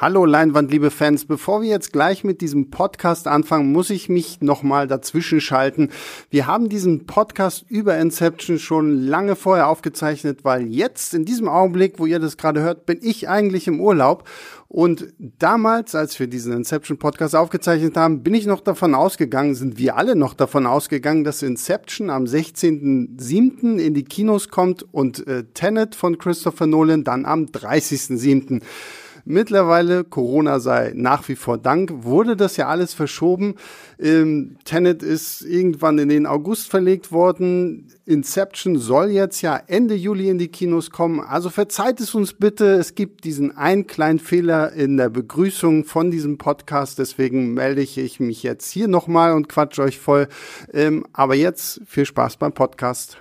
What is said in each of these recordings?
Hallo Leinwand, liebe Fans. Bevor wir jetzt gleich mit diesem Podcast anfangen, muss ich mich nochmal dazwischen schalten. Wir haben diesen Podcast über Inception schon lange vorher aufgezeichnet, weil jetzt, in diesem Augenblick, wo ihr das gerade hört, bin ich eigentlich im Urlaub. Und damals, als wir diesen Inception Podcast aufgezeichnet haben, bin ich noch davon ausgegangen, sind wir alle noch davon ausgegangen, dass Inception am 16.07. in die Kinos kommt und äh, Tenet von Christopher Nolan dann am 30.07. Mittlerweile, Corona sei nach wie vor Dank, wurde das ja alles verschoben. Ähm, Tenet ist irgendwann in den August verlegt worden. Inception soll jetzt ja Ende Juli in die Kinos kommen. Also verzeiht es uns bitte. Es gibt diesen einen kleinen Fehler in der Begrüßung von diesem Podcast. Deswegen melde ich mich jetzt hier nochmal und quatsch euch voll. Ähm, aber jetzt viel Spaß beim Podcast.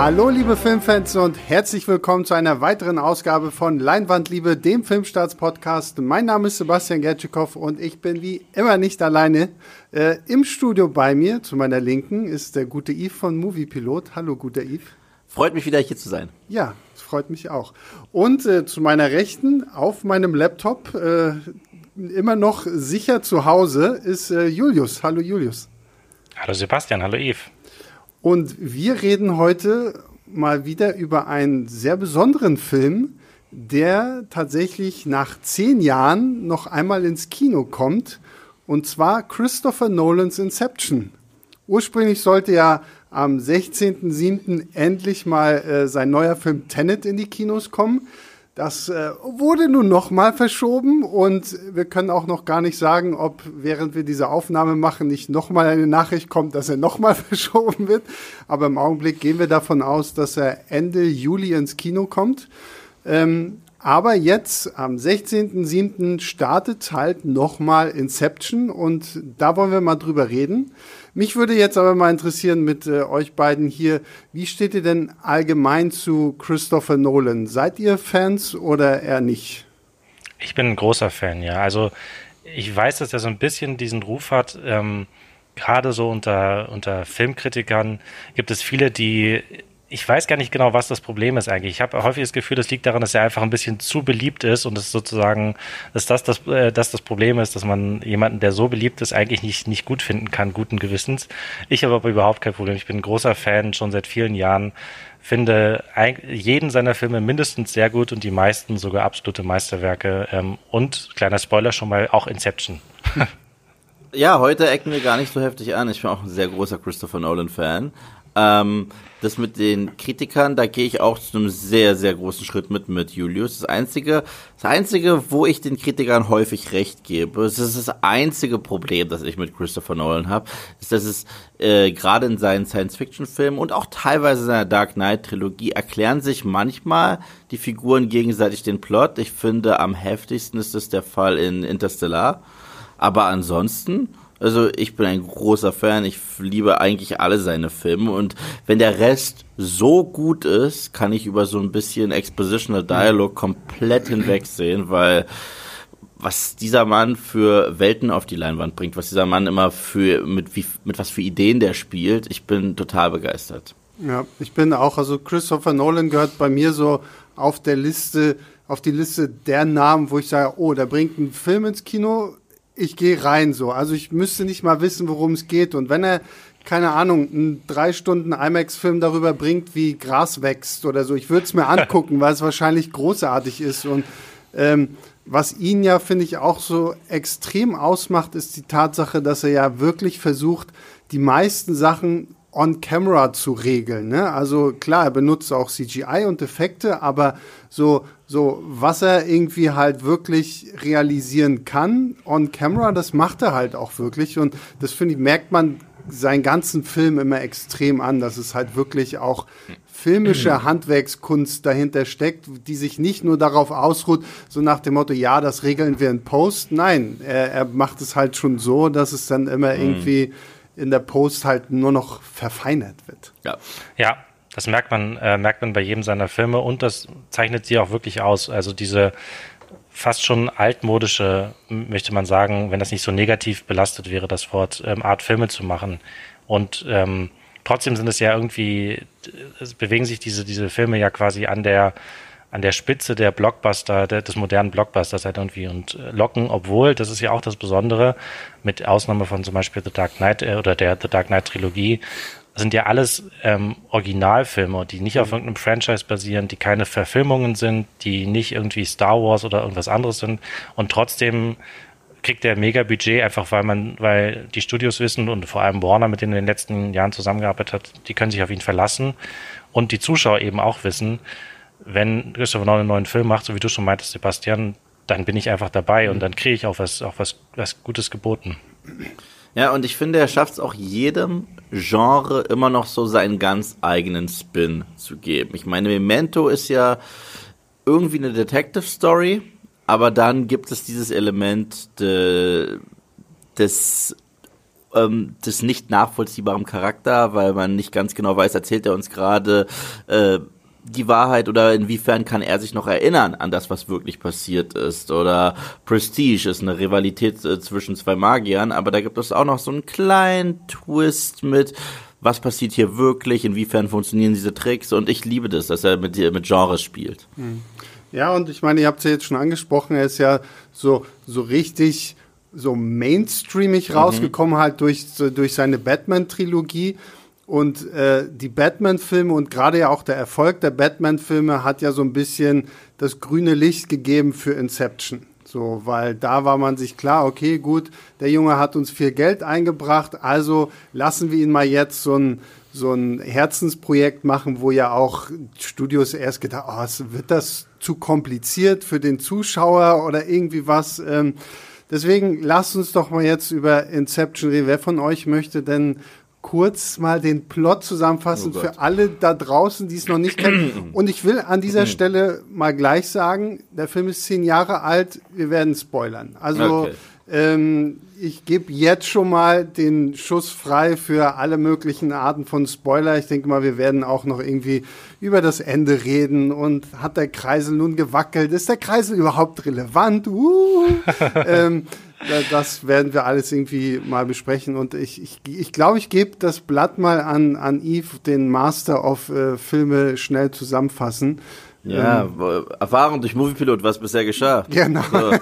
Hallo liebe Filmfans und herzlich willkommen zu einer weiteren Ausgabe von Leinwandliebe, dem Filmstarts-Podcast. Mein Name ist Sebastian Gertschikow und ich bin wie immer nicht alleine. Äh, Im Studio bei mir, zu meiner Linken, ist der gute Yves von Moviepilot. Hallo guter Yves. Freut mich wieder hier zu sein. Ja, es freut mich auch. Und äh, zu meiner Rechten, auf meinem Laptop, äh, immer noch sicher zu Hause, ist äh, Julius. Hallo Julius. Hallo Sebastian, hallo Yves. Und wir reden heute mal wieder über einen sehr besonderen Film, der tatsächlich nach zehn Jahren noch einmal ins Kino kommt. Und zwar Christopher Nolans Inception. Ursprünglich sollte ja am 16.07. endlich mal äh, sein neuer Film Tenet in die Kinos kommen. Das äh, wurde nun nochmal verschoben und wir können auch noch gar nicht sagen, ob während wir diese Aufnahme machen nicht nochmal eine Nachricht kommt, dass er nochmal verschoben wird. Aber im Augenblick gehen wir davon aus, dass er Ende Juli ins Kino kommt. Ähm, aber jetzt am 16.07. startet halt nochmal Inception und da wollen wir mal drüber reden. Mich würde jetzt aber mal interessieren mit äh, euch beiden hier, wie steht ihr denn allgemein zu Christopher Nolan? Seid ihr Fans oder eher nicht? Ich bin ein großer Fan, ja. Also ich weiß, dass er so ein bisschen diesen Ruf hat. Ähm, gerade so unter, unter Filmkritikern gibt es viele, die ich weiß gar nicht genau, was das Problem ist eigentlich. Ich habe häufig das Gefühl, das liegt daran, dass er einfach ein bisschen zu beliebt ist und es sozusagen, dass das das, äh, das das Problem ist, dass man jemanden, der so beliebt ist, eigentlich nicht, nicht gut finden kann, guten Gewissens. Ich habe aber überhaupt kein Problem. Ich bin ein großer Fan schon seit vielen Jahren, finde jeden seiner Filme mindestens sehr gut und die meisten sogar absolute Meisterwerke. Ähm, und kleiner Spoiler schon mal, auch Inception. Ja, heute ecken wir gar nicht so heftig an. Ich bin auch ein sehr großer Christopher Nolan-Fan. Ähm, das mit den Kritikern, da gehe ich auch zu einem sehr, sehr großen Schritt mit mit Julius. Das einzige, das einzige, wo ich den Kritikern häufig recht gebe, das ist das einzige Problem, das ich mit Christopher Nolan habe, ist, dass es äh, gerade in seinen Science-Fiction-Filmen und auch teilweise in seiner Dark Knight-Trilogie erklären sich manchmal die Figuren gegenseitig den Plot. Ich finde, am heftigsten ist das der Fall in Interstellar. Aber ansonsten also ich bin ein großer Fan, ich liebe eigentlich alle seine Filme. Und wenn der Rest so gut ist, kann ich über so ein bisschen Expositional Dialog komplett hinwegsehen, weil was dieser Mann für Welten auf die Leinwand bringt, was dieser Mann immer für mit wie mit was für Ideen der spielt, ich bin total begeistert. Ja, ich bin auch, also Christopher Nolan gehört bei mir so auf der Liste, auf die Liste der Namen, wo ich sage, oh, der bringt einen Film ins Kino, ich gehe rein so. Also ich müsste nicht mal wissen, worum es geht. Und wenn er, keine Ahnung, einen drei Stunden IMAX-Film darüber bringt, wie Gras wächst oder so, ich würde es mir angucken, weil es wahrscheinlich großartig ist. Und ähm, was ihn ja, finde ich, auch so extrem ausmacht, ist die Tatsache, dass er ja wirklich versucht, die meisten Sachen on camera zu regeln. Ne? Also klar, er benutzt auch CGI und Effekte, aber so, so, was er irgendwie halt wirklich realisieren kann on camera, das macht er halt auch wirklich. Und das finde ich, merkt man seinen ganzen Film immer extrem an, dass es halt wirklich auch filmische Handwerkskunst dahinter steckt, die sich nicht nur darauf ausruht, so nach dem Motto, ja, das regeln wir in Post. Nein, er, er macht es halt schon so, dass es dann immer mhm. In der Post halt nur noch verfeinert wird. Ja. Ja, das merkt man, äh, merkt man bei jedem seiner Filme und das zeichnet sie auch wirklich aus. Also diese fast schon altmodische, möchte man sagen, wenn das nicht so negativ belastet wäre, das Wort, ähm, Art Filme zu machen. Und ähm, trotzdem sind es ja irgendwie, es bewegen sich diese, diese Filme ja quasi an der, an der Spitze der Blockbuster, der, des modernen Blockbusters halt irgendwie und äh, locken, obwohl, das ist ja auch das Besondere, mit Ausnahme von zum Beispiel The Dark Knight äh, oder der The Dark Knight Trilogie, sind ja alles ähm, Originalfilme, die nicht auf mhm. irgendeinem Franchise basieren, die keine Verfilmungen sind, die nicht irgendwie Star Wars oder irgendwas anderes sind und trotzdem kriegt der mega Budget, einfach weil man, weil die Studios wissen und vor allem Warner, mit denen er in den letzten Jahren zusammengearbeitet hat, die können sich auf ihn verlassen und die Zuschauer eben auch wissen, wenn Christopher Nolan einen neuen Film macht, so wie du schon meintest, Sebastian, dann bin ich einfach dabei und dann kriege ich auch was, auch was, was Gutes geboten. Ja, und ich finde, er schafft es auch jedem Genre immer noch so seinen ganz eigenen Spin zu geben. Ich meine, Memento ist ja irgendwie eine Detective Story, aber dann gibt es dieses Element de, des ähm, des nicht nachvollziehbaren Charakter, weil man nicht ganz genau weiß, erzählt er uns gerade äh, die Wahrheit oder inwiefern kann er sich noch erinnern an das, was wirklich passiert ist. Oder Prestige ist eine Rivalität äh, zwischen zwei Magiern, aber da gibt es auch noch so einen kleinen Twist mit, was passiert hier wirklich, inwiefern funktionieren diese Tricks und ich liebe das, dass er mit, mit Genres spielt. Hm. Ja, und ich meine, ihr habt es ja jetzt schon angesprochen, er ist ja so, so richtig so mainstreamig mhm. rausgekommen, halt durch, so, durch seine Batman-Trilogie. Und äh, die Batman-Filme und gerade ja auch der Erfolg der Batman-Filme hat ja so ein bisschen das grüne Licht gegeben für Inception. So, weil da war man sich klar, okay, gut, der Junge hat uns viel Geld eingebracht, also lassen wir ihn mal jetzt so ein, so ein Herzensprojekt machen, wo ja auch Studios erst gedacht, oh, wird das zu kompliziert für den Zuschauer oder irgendwie was. Ähm, deswegen lasst uns doch mal jetzt über Inception reden. Wer von euch möchte denn kurz mal den Plot zusammenfassen oh für alle da draußen, die es noch nicht kennen. Und ich will an dieser Stelle mal gleich sagen, der Film ist zehn Jahre alt, wir werden spoilern. Also okay. ähm, ich gebe jetzt schon mal den Schuss frei für alle möglichen Arten von Spoiler. Ich denke mal, wir werden auch noch irgendwie über das Ende reden und hat der Kreisel nun gewackelt? Ist der Kreisel überhaupt relevant? Uh, ähm, das werden wir alles irgendwie mal besprechen. Und ich, ich, ich glaube, ich gebe das Blatt mal an, an Yves, den Master of äh, Filme, schnell zusammenfassen. Ja, ähm, erfahren durch Moviepilot, was bisher geschah. Genau. So,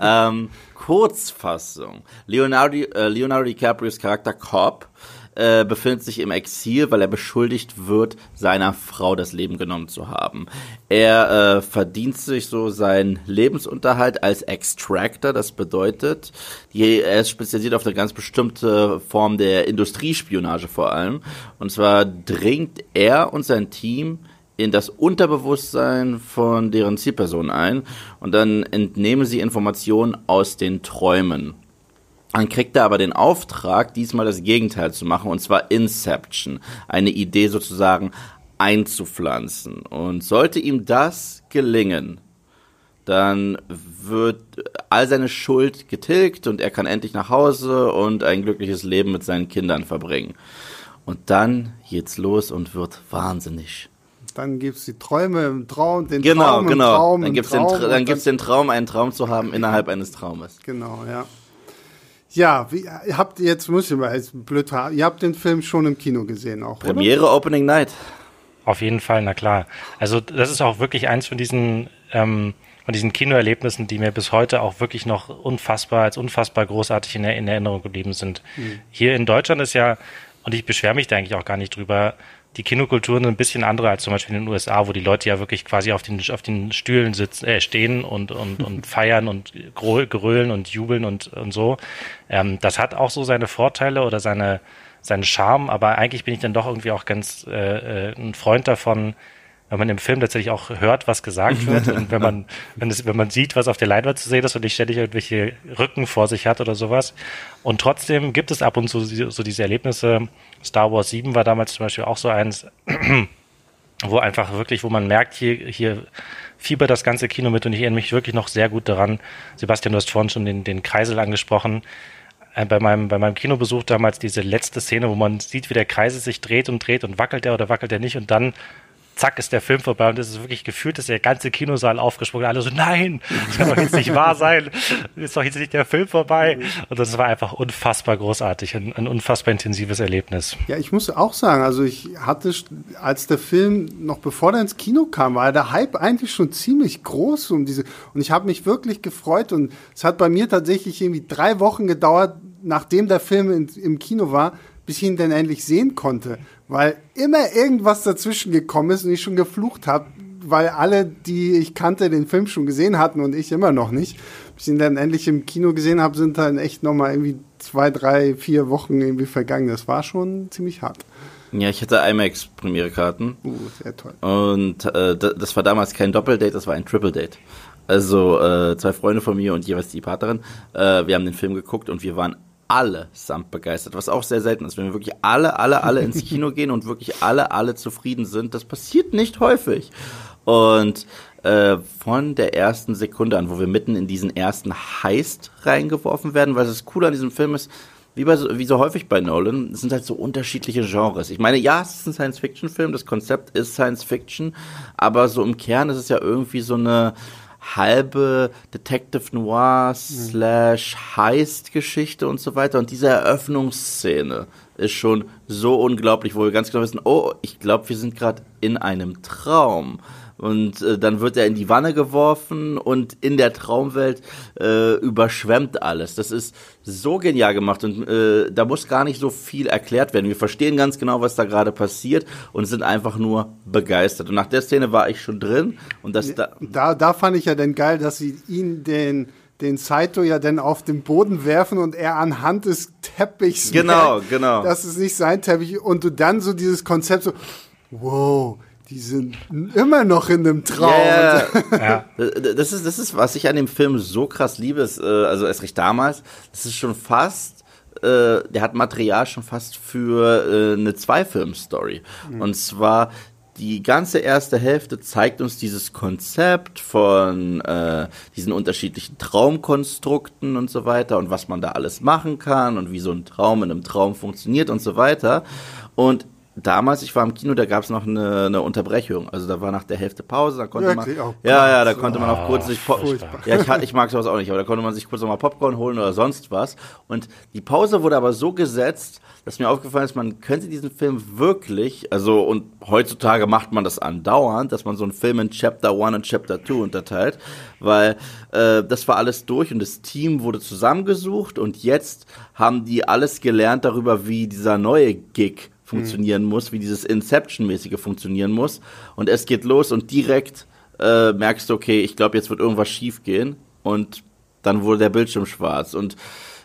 ähm, Kurzfassung. Leonardo, äh, Leonardo DiCaprios Charakter Cobb äh, befindet sich im Exil, weil er beschuldigt wird, seiner Frau das Leben genommen zu haben. Er äh, verdient sich so seinen Lebensunterhalt als Extractor, das bedeutet, er ist spezialisiert auf eine ganz bestimmte Form der Industriespionage vor allem. Und zwar dringt er und sein Team in das Unterbewusstsein von deren Zielperson ein und dann entnehmen sie Informationen aus den Träumen. Dann kriegt er aber den Auftrag, diesmal das Gegenteil zu machen, und zwar Inception. Eine Idee sozusagen einzupflanzen. Und sollte ihm das gelingen, dann wird all seine Schuld getilgt und er kann endlich nach Hause und ein glückliches Leben mit seinen Kindern verbringen. Und dann geht's los und wird wahnsinnig. Dann gibt's die Träume im Traum, den genau, Traum genau. im Traum. Dann gibt's, den, dann gibt's den Traum, einen Traum zu haben innerhalb eines Traumes. Genau, ja. Ja, wie, habt ihr jetzt, muss ich mal, blöd, ihr habt den Film schon im Kino gesehen auch, Premiere oder? Opening Night. Auf jeden Fall, na klar. Also das ist auch wirklich eins von diesen, ähm, von diesen Kinoerlebnissen, die mir bis heute auch wirklich noch unfassbar, als unfassbar großartig in, in Erinnerung geblieben sind. Mhm. Hier in Deutschland ist ja, und ich beschwere mich da eigentlich auch gar nicht drüber, die Kinokulturen ein bisschen andere als zum Beispiel in den USA, wo die Leute ja wirklich quasi auf den, auf den Stühlen sitzen, äh, stehen und, und, und feiern und grölen und jubeln und, und so. Ähm, das hat auch so seine Vorteile oder seine, seinen Charme, aber eigentlich bin ich dann doch irgendwie auch ganz äh, äh ein Freund davon, wenn man im Film tatsächlich auch hört, was gesagt wird und wenn man, wenn, es, wenn man sieht, was auf der Leinwand zu sehen ist und nicht ständig irgendwelche Rücken vor sich hat oder sowas. Und trotzdem gibt es ab und zu so diese Erlebnisse. Star Wars 7 war damals zum Beispiel auch so eins, wo einfach wirklich, wo man merkt, hier, hier fiebert das ganze Kino mit und ich erinnere mich wirklich noch sehr gut daran. Sebastian, du hast vorhin schon den, den Kreisel angesprochen äh, bei meinem, bei meinem Kinobesuch damals diese letzte Szene, wo man sieht, wie der Kreisel sich dreht und dreht und wackelt er oder wackelt er nicht und dann zack ist der Film vorbei und es ist wirklich gefühlt, dass der ganze Kinosaal aufgesprungen, alle so, nein, das kann doch jetzt nicht wahr sein, ist doch jetzt nicht der Film vorbei. Und das war einfach unfassbar großartig, ein, ein unfassbar intensives Erlebnis. Ja, ich muss auch sagen, also ich hatte, als der Film noch bevor der ins Kino kam, war der Hype eigentlich schon ziemlich groß um diese, und ich habe mich wirklich gefreut und es hat bei mir tatsächlich irgendwie drei Wochen gedauert, nachdem der Film in, im Kino war, bis ich ihn dann endlich sehen konnte. Weil immer irgendwas dazwischen gekommen ist und ich schon geflucht habe, weil alle, die ich kannte, den Film schon gesehen hatten und ich immer noch nicht. Bis ich ihn dann endlich im Kino gesehen habe, sind dann echt nochmal irgendwie zwei, drei, vier Wochen irgendwie vergangen. Das war schon ziemlich hart. Ja, ich hatte IMAX-Premiere-Karten. Uh, sehr toll. Und äh, das war damals kein Doppeldate, das war ein Triple-Date. Also äh, zwei Freunde von mir und jeweils die Partnerin. Äh, wir haben den Film geguckt und wir waren allesamt begeistert, was auch sehr selten ist, wenn wir wirklich alle, alle, alle ins Kino gehen und wirklich alle, alle zufrieden sind. Das passiert nicht häufig. Und äh, von der ersten Sekunde an, wo wir mitten in diesen ersten Heist reingeworfen werden, weil das Coole an diesem Film ist, wie, bei, wie so häufig bei Nolan, es sind halt so unterschiedliche Genres. Ich meine, ja, es ist ein Science-Fiction-Film, das Konzept ist Science-Fiction, aber so im Kern ist es ja irgendwie so eine halbe Detective Noir slash Heist-Geschichte und so weiter. Und diese Eröffnungsszene ist schon so unglaublich, wo wir ganz genau wissen, oh, ich glaube, wir sind gerade in einem Traum. Und äh, dann wird er in die Wanne geworfen und in der Traumwelt äh, überschwemmt alles. Das ist so genial gemacht und äh, da muss gar nicht so viel erklärt werden. Wir verstehen ganz genau, was da gerade passiert und sind einfach nur begeistert. Und nach der Szene war ich schon drin und das da, da, da fand ich ja dann geil, dass sie ihn den den Saito ja dann auf den Boden werfen und er anhand des Teppichs genau merkt, genau das ist nicht sein Teppich und du dann so dieses Konzept so wow die sind immer noch in einem Traum. Yeah. ja. Das ist, das ist, was ich an dem Film so krass liebe, ist, äh, also erst recht damals, das ist schon fast, äh, der hat Material schon fast für äh, eine Zwei-Film-Story. Mhm. Und zwar, die ganze erste Hälfte zeigt uns dieses Konzept von äh, diesen unterschiedlichen Traumkonstrukten und so weiter und was man da alles machen kann und wie so ein Traum in einem Traum funktioniert und so weiter. Und damals, ich war im Kino, da gab es noch eine, eine, Unterbrechung. Also da war nach der Hälfte Pause, da konnte man. Oh, ja, ja, da konnte man auch kurz sich Ja, ich, ich mag sowas auch nicht, aber da konnte man sich kurz nochmal Popcorn holen oder sonst was. Und die Pause wurde aber so gesetzt, dass mir aufgefallen ist, man könnte diesen Film wirklich, also und heutzutage macht man das andauernd, dass man so einen Film in Chapter 1 und Chapter 2 unterteilt, weil äh, das war alles durch und das Team wurde zusammengesucht und jetzt haben die alles gelernt darüber, wie dieser neue Gig funktionieren mhm. muss, wie dieses Inception-mäßige funktionieren muss. Und es geht los und direkt äh, merkst du, okay, ich glaube, jetzt wird irgendwas schief gehen. Und dann wurde der Bildschirm schwarz. Und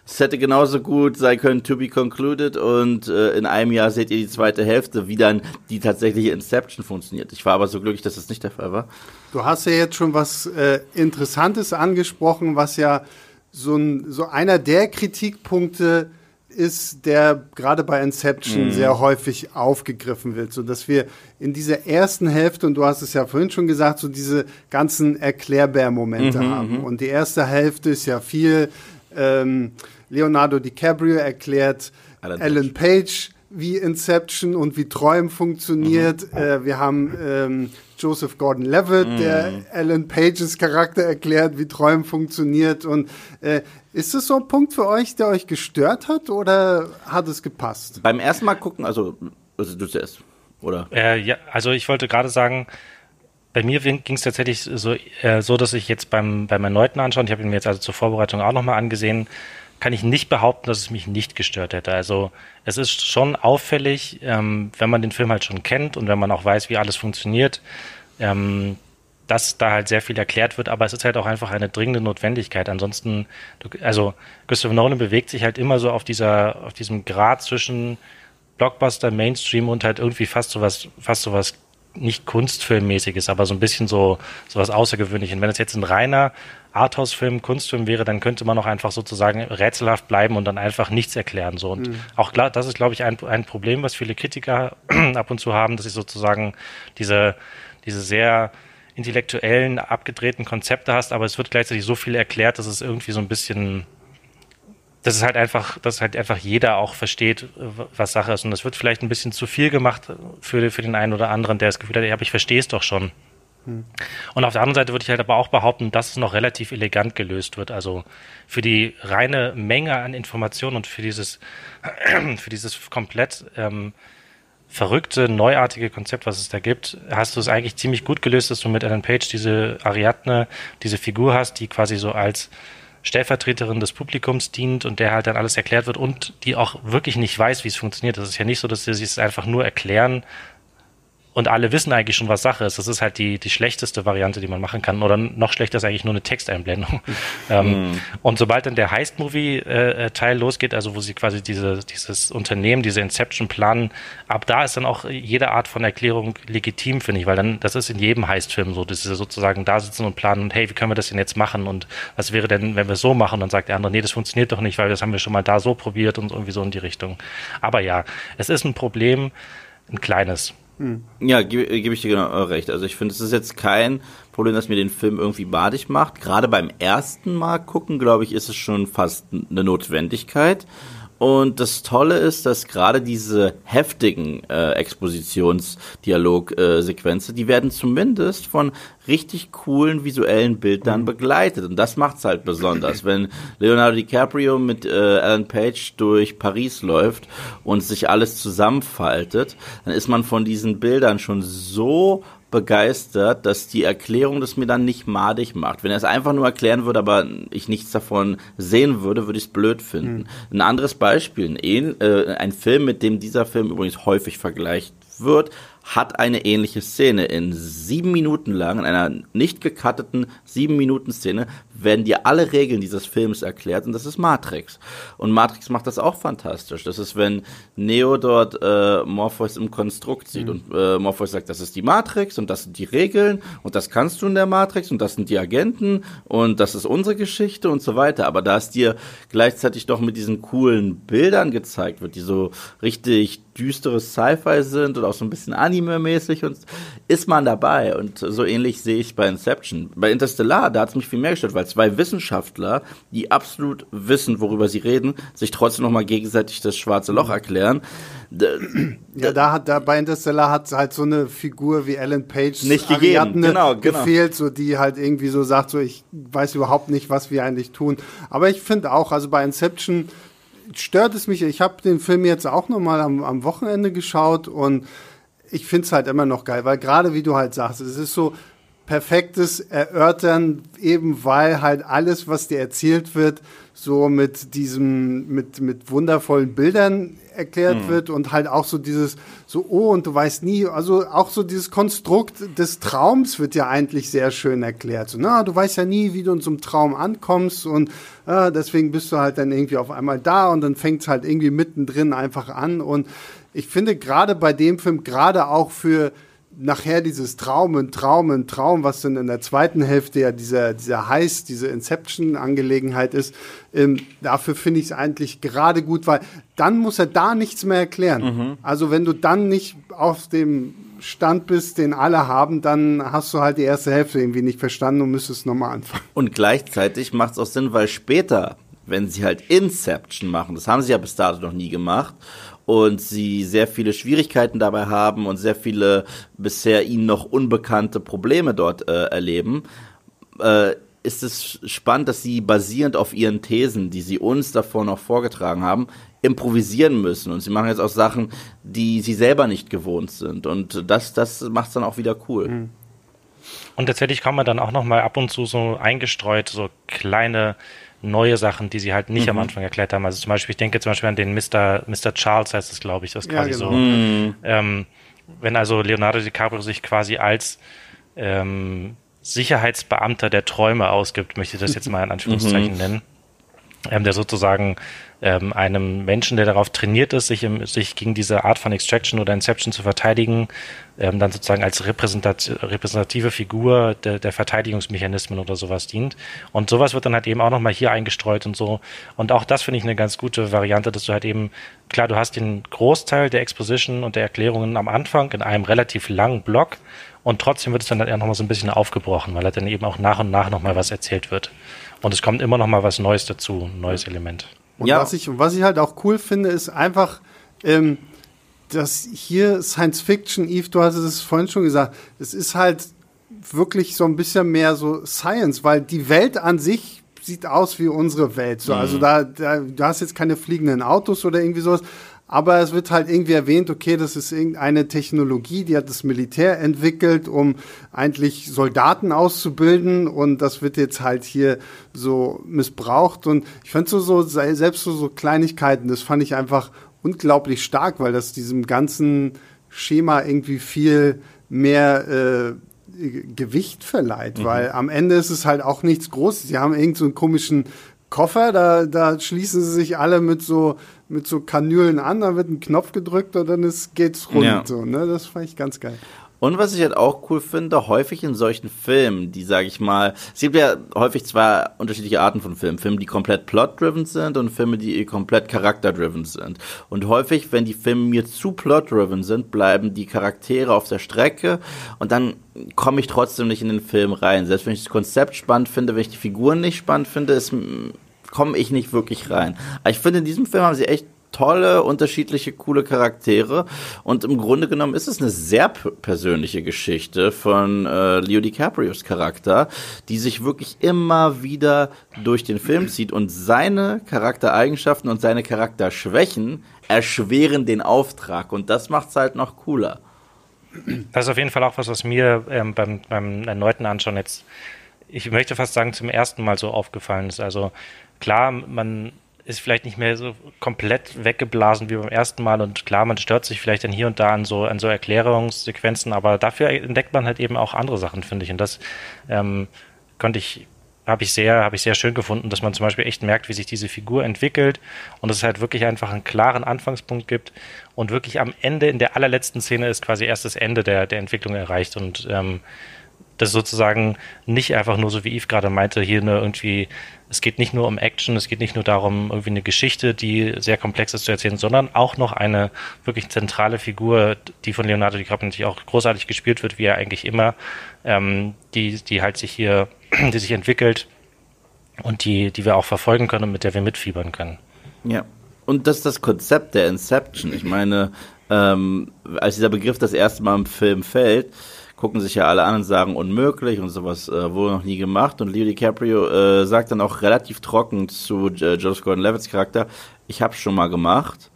es hätte genauso gut sein können, to be concluded. Und äh, in einem Jahr seht ihr die zweite Hälfte, wie dann die tatsächliche Inception funktioniert. Ich war aber so glücklich, dass das nicht der Fall war. Du hast ja jetzt schon was äh, Interessantes angesprochen, was ja so, ein, so einer der Kritikpunkte ist, der gerade bei Inception mhm. sehr häufig aufgegriffen wird, so dass wir in dieser ersten Hälfte und du hast es ja vorhin schon gesagt, so diese ganzen Erklärbär-Momente mhm, haben. Mhm. Und die erste Hälfte ist ja viel ähm, Leonardo DiCaprio erklärt Alan, Alan Page wie Inception und wie Träumen funktioniert. Mhm. Äh, wir haben ähm, Joseph Gordon-Levitt, mhm. der Alan Pages Charakter erklärt, wie Träumen funktioniert. Und äh, ist das so ein Punkt für euch, der euch gestört hat oder hat es gepasst? Beim ersten Mal gucken, also, also du zuerst, oder? Äh, ja, also ich wollte gerade sagen, bei mir ging es tatsächlich so, äh, so, dass ich jetzt beim, beim erneuten Anschauen, ich habe ihn mir jetzt also zur Vorbereitung auch nochmal angesehen, kann ich nicht behaupten, dass es mich nicht gestört hätte. Also es ist schon auffällig, ähm, wenn man den Film halt schon kennt und wenn man auch weiß, wie alles funktioniert, ähm, dass da halt sehr viel erklärt wird, aber es ist halt auch einfach eine dringende Notwendigkeit. Ansonsten, also Christopher Nolan bewegt sich halt immer so auf dieser, auf diesem Grad zwischen Blockbuster, Mainstream und halt irgendwie fast sowas, fast sowas nicht Kunstfilmmäßiges, aber so ein bisschen so sowas Außergewöhnliches. Und wenn es jetzt ein reiner Arthouse-Film, Kunstfilm wäre, dann könnte man auch einfach sozusagen rätselhaft bleiben und dann einfach nichts erklären. So. Und mhm. auch klar, das ist, glaube ich, ein, ein Problem, was viele Kritiker ab und zu haben, dass sie sozusagen diese, diese sehr intellektuellen, abgedrehten Konzepte hast, aber es wird gleichzeitig so viel erklärt, dass es irgendwie so ein bisschen das ist halt einfach, dass halt einfach jeder auch versteht, was Sache ist. Und das wird vielleicht ein bisschen zu viel gemacht für, für den einen oder anderen, der das Gefühl hat, ja, aber ich verstehe es doch schon. Hm. Und auf der anderen Seite würde ich halt aber auch behaupten, dass es noch relativ elegant gelöst wird. Also für die reine Menge an Informationen und für dieses, für dieses komplett ähm, verrückte, neuartige Konzept, was es da gibt, hast du es eigentlich ziemlich gut gelöst, dass du mit Alan Page diese Ariadne, diese Figur hast, die quasi so als Stellvertreterin des Publikums dient und der halt dann alles erklärt wird und die auch wirklich nicht weiß, wie es funktioniert. Das ist ja nicht so, dass sie es einfach nur erklären, und alle wissen eigentlich schon, was Sache ist. Das ist halt die, die schlechteste Variante, die man machen kann. Oder noch schlechter ist eigentlich nur eine Texteinblendung. ähm, mm. Und sobald dann der Heist-Movie-Teil äh, losgeht, also wo sie quasi diese, dieses Unternehmen, diese Inception planen, ab da ist dann auch jede Art von Erklärung legitim, finde ich, weil dann, das ist in jedem Heist-Film so, dass sie sozusagen da sitzen und planen und hey, wie können wir das denn jetzt machen und was wäre denn, wenn wir es so machen? Und dann sagt der andere, nee, das funktioniert doch nicht, weil das haben wir schon mal da so probiert und irgendwie so in die Richtung. Aber ja, es ist ein Problem, ein kleines. Hm. Ja, gebe geb ich dir genau recht. Also ich finde, es ist jetzt kein Problem, dass mir den Film irgendwie badig macht. Gerade beim ersten Mal gucken, glaube ich, ist es schon fast eine Notwendigkeit. Und das Tolle ist, dass gerade diese heftigen äh, Expositionsdialogsequenzen, äh, die werden zumindest von richtig coolen visuellen Bildern mhm. begleitet. Und das macht's halt besonders. Wenn Leonardo DiCaprio mit äh, Alan Page durch Paris läuft und sich alles zusammenfaltet, dann ist man von diesen Bildern schon so begeistert, dass die Erklärung das mir dann nicht madig macht. Wenn er es einfach nur erklären würde, aber ich nichts davon sehen würde, würde ich es blöd finden. Mhm. Ein anderes Beispiel, ein, äh, ein Film, mit dem dieser Film übrigens häufig vergleicht wird, hat eine ähnliche Szene. In sieben Minuten lang, in einer nicht gecutteten sieben Minuten Szene, werden dir alle Regeln dieses Films erklärt und das ist Matrix. Und Matrix macht das auch fantastisch. Das ist, wenn Neo dort äh, Morpheus im Konstrukt sieht mhm. und äh, Morpheus sagt, das ist die Matrix und das sind die Regeln und das kannst du in der Matrix und das sind die Agenten und das ist unsere Geschichte und so weiter. Aber da es dir gleichzeitig doch mit diesen coolen Bildern gezeigt wird, die so richtig düsteres Sci-Fi sind und auch so ein bisschen Anime-mäßig und ist man dabei. Und so ähnlich sehe ich bei Inception. Bei Interstellar, da hat es mich viel mehr gestört, weil zwei Wissenschaftler, die absolut wissen, worüber sie reden, sich trotzdem nochmal gegenseitig das schwarze Loch erklären. Ja, da hat da bei Interstellar hat halt so eine Figur wie Alan Page nicht gegeben. Genau, genau. gefehlt, so die halt irgendwie so sagt, so ich weiß überhaupt nicht, was wir eigentlich tun. Aber ich finde auch, also bei Inception stört es mich. Ich habe den Film jetzt auch noch mal am, am Wochenende geschaut und ich finde es halt immer noch geil, weil gerade wie du halt sagst, es ist so perfektes Erörtern, eben weil halt alles, was dir erzählt wird, so mit diesem, mit, mit wundervollen Bildern erklärt mhm. wird und halt auch so dieses, so, oh, und du weißt nie, also auch so dieses Konstrukt des Traums wird ja eigentlich sehr schön erklärt. So, na, du weißt ja nie, wie du in so einem Traum ankommst und äh, deswegen bist du halt dann irgendwie auf einmal da und dann fängt es halt irgendwie mittendrin einfach an und ich finde gerade bei dem Film, gerade auch für nachher dieses Traum und Traum und Traum, was dann in der zweiten Hälfte ja dieser, dieser Heiß, diese Inception-Angelegenheit ist, ähm, dafür finde ich es eigentlich gerade gut, weil dann muss er da nichts mehr erklären. Mhm. Also wenn du dann nicht auf dem Stand bist, den alle haben, dann hast du halt die erste Hälfte irgendwie nicht verstanden und müsstest nochmal anfangen. Und gleichzeitig macht es auch Sinn, weil später, wenn sie halt Inception machen, das haben sie ja bis dato noch nie gemacht, und sie sehr viele Schwierigkeiten dabei haben und sehr viele bisher ihnen noch unbekannte Probleme dort äh, erleben, äh, ist es spannend, dass sie basierend auf ihren Thesen, die sie uns davor noch vorgetragen haben, improvisieren müssen. Und sie machen jetzt auch Sachen, die sie selber nicht gewohnt sind. Und das, das macht es dann auch wieder cool. Mhm. Und tatsächlich kann man dann auch noch mal ab und zu so eingestreut so kleine neue Sachen, die sie halt nicht mhm. am Anfang erklärt haben. Also zum Beispiel, ich denke zum Beispiel an den Mr. Mr. Charles heißt es, glaube ich, das ist quasi ja, genau. so. Mhm. Ähm, wenn also Leonardo DiCaprio sich quasi als ähm, Sicherheitsbeamter der Träume ausgibt, möchte ich das jetzt mal in Anführungszeichen mhm. nennen, ähm, der sozusagen ähm, einem Menschen, der darauf trainiert ist, sich, im, sich gegen diese Art von Extraction oder Inception zu verteidigen, ähm, dann sozusagen als repräsentat repräsentative Figur der, der Verteidigungsmechanismen oder sowas dient. Und sowas wird dann halt eben auch nochmal hier eingestreut und so. Und auch das finde ich eine ganz gute Variante, dass du halt eben, klar, du hast den Großteil der Exposition und der Erklärungen am Anfang in einem relativ langen Block und trotzdem wird es dann halt nochmal so ein bisschen aufgebrochen, weil halt dann eben auch nach und nach nochmal was erzählt wird. Und es kommt immer nochmal was Neues dazu, ein neues Element. Und ja. was, ich, was ich halt auch cool finde, ist einfach, ähm, dass hier Science Fiction, Eve, du hast es vorhin schon gesagt, es ist halt wirklich so ein bisschen mehr so Science, weil die Welt an sich sieht aus wie unsere Welt. So, also mhm. Da, da, du hast jetzt keine fliegenden Autos oder irgendwie sowas, aber es wird halt irgendwie erwähnt, okay, das ist irgendeine Technologie, die hat das Militär entwickelt, um eigentlich Soldaten auszubilden und das wird jetzt halt hier so missbraucht und ich fand so, so selbst so, so Kleinigkeiten, das fand ich einfach unglaublich stark, weil das diesem ganzen Schema irgendwie viel mehr äh, Gewicht verleiht, mhm. weil am Ende ist es halt auch nichts Großes. Sie haben irgendeinen so komischen Koffer, da, da schließen sie sich alle mit so, mit so Kanülen an, da wird ein Knopf gedrückt und dann ist, geht's rund. Ja. So, ne? Das fand ich ganz geil. Und was ich halt auch cool finde, häufig in solchen Filmen, die, sage ich mal, es gibt ja häufig zwei unterschiedliche Arten von Filmen. Filme, die komplett plot-driven sind und Filme, die komplett charakter-driven sind. Und häufig, wenn die Filme mir zu plot-driven sind, bleiben die Charaktere auf der Strecke und dann komme ich trotzdem nicht in den Film rein. Selbst wenn ich das Konzept spannend finde, wenn ich die Figuren nicht spannend finde, komme ich nicht wirklich rein. Aber ich finde, in diesem Film haben sie echt tolle, unterschiedliche, coole Charaktere. Und im Grunde genommen ist es eine sehr persönliche Geschichte von äh, Leo DiCaprios Charakter, die sich wirklich immer wieder durch den Film zieht und seine Charaktereigenschaften und seine Charakterschwächen erschweren den Auftrag. Und das macht es halt noch cooler. Das ist auf jeden Fall auch was, was mir ähm, beim, beim erneuten Anschauen jetzt, ich möchte fast sagen, zum ersten Mal so aufgefallen ist. Also klar, man ist vielleicht nicht mehr so komplett weggeblasen wie beim ersten Mal und klar, man stört sich vielleicht dann hier und da an so, an so Erklärungssequenzen, aber dafür entdeckt man halt eben auch andere Sachen, finde ich. Und das ähm, konnte ich, habe ich sehr, habe ich sehr schön gefunden, dass man zum Beispiel echt merkt, wie sich diese Figur entwickelt und es halt wirklich einfach einen klaren Anfangspunkt gibt und wirklich am Ende, in der allerletzten Szene ist quasi erst das Ende der, der Entwicklung erreicht und ähm, das sozusagen nicht einfach nur so wie Yves gerade meinte, hier eine irgendwie es geht nicht nur um Action, es geht nicht nur darum, irgendwie eine Geschichte, die sehr komplex ist zu erzählen, sondern auch noch eine wirklich zentrale Figur, die von Leonardo DiCaprio natürlich auch großartig gespielt wird, wie er eigentlich immer, ähm, die, die halt sich hier, die sich entwickelt und die, die wir auch verfolgen können und mit der wir mitfiebern können. Ja. Und das ist das Konzept der Inception. Ich meine, ähm, als dieser Begriff das erste Mal im Film fällt, gucken sich ja alle an und sagen unmöglich und sowas äh, wurde noch nie gemacht. Und Leo DiCaprio äh, sagt dann auch relativ trocken zu äh, Joseph Gordon-Levitt's Charakter, ich hab's schon mal gemacht.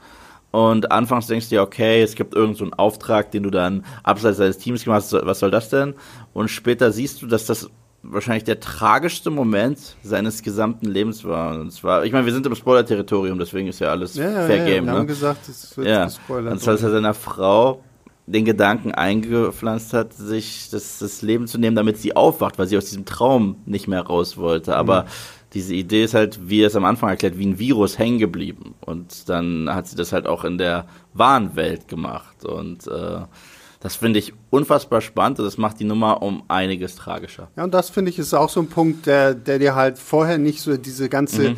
Und anfangs denkst du dir, okay, es gibt irgendeinen so Auftrag, den du dann abseits deines Teams gemacht hast, was soll das denn? Und später siehst du, dass das wahrscheinlich der tragischste Moment seines gesamten Lebens war. Und zwar, ich meine, wir sind im Spoiler-Territorium, deswegen ist ja alles ja, Fair ja, Game. Wir ne? haben gesagt, es wird ja. gespoilert. Und zwar ist er seiner Frau den Gedanken eingepflanzt hat, sich das, das Leben zu nehmen, damit sie aufwacht, weil sie aus diesem Traum nicht mehr raus wollte. Aber mhm. diese Idee ist halt, wie es am Anfang erklärt, wie ein Virus hängen geblieben. Und dann hat sie das halt auch in der wahren Welt gemacht. Und äh, das finde ich unfassbar spannend und das macht die Nummer um einiges tragischer. Ja, und das finde ich ist auch so ein Punkt, der, der dir halt vorher nicht so diese ganze, mhm.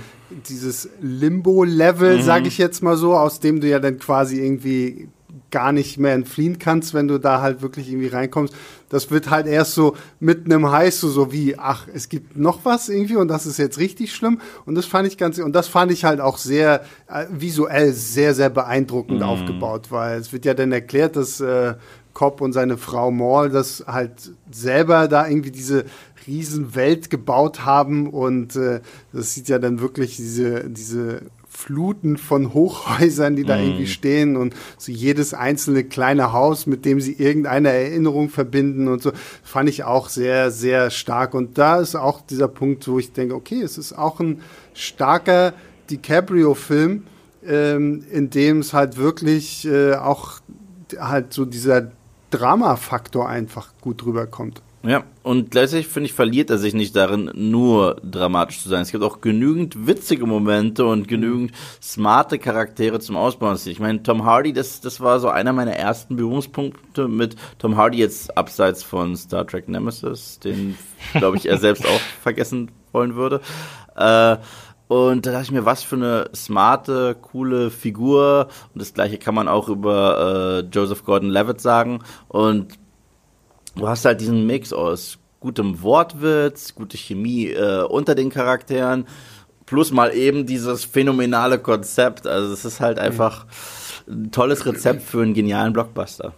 dieses Limbo-Level, mhm. sage ich jetzt mal so, aus dem du ja dann quasi irgendwie gar nicht mehr entfliehen kannst, wenn du da halt wirklich irgendwie reinkommst. Das wird halt erst so mit einem Heiß so, so wie, ach, es gibt noch was irgendwie und das ist jetzt richtig schlimm. Und das fand ich ganz, und das fand ich halt auch sehr äh, visuell sehr, sehr beeindruckend mm. aufgebaut, weil es wird ja dann erklärt, dass äh, Cobb und seine Frau Maul das halt selber da irgendwie diese Riesenwelt gebaut haben und äh, das sieht ja dann wirklich diese, diese Fluten von Hochhäusern, die da mhm. irgendwie stehen und so jedes einzelne kleine Haus, mit dem sie irgendeine Erinnerung verbinden und so, fand ich auch sehr, sehr stark. Und da ist auch dieser Punkt, wo ich denke, okay, es ist auch ein starker DiCaprio-Film, ähm, in dem es halt wirklich äh, auch halt so dieser Drama-Faktor einfach gut rüberkommt. Ja, und gleichzeitig finde ich, verliert er sich nicht darin, nur dramatisch zu sein. Es gibt auch genügend witzige Momente und genügend smarte Charaktere zum Ausbauen. Ich meine, Tom Hardy, das, das war so einer meiner ersten Berührungspunkte mit Tom Hardy jetzt abseits von Star Trek Nemesis, den, glaube ich, er selbst auch vergessen wollen würde. Äh, und da dachte ich mir, was für eine smarte, coole Figur. Und das gleiche kann man auch über äh, Joseph Gordon-Levitt sagen. Und du hast halt diesen Mix aus gutem Wortwitz, gute Chemie äh, unter den Charakteren, plus mal eben dieses phänomenale Konzept. Also es ist halt einfach ein tolles Rezept für einen genialen Blockbuster.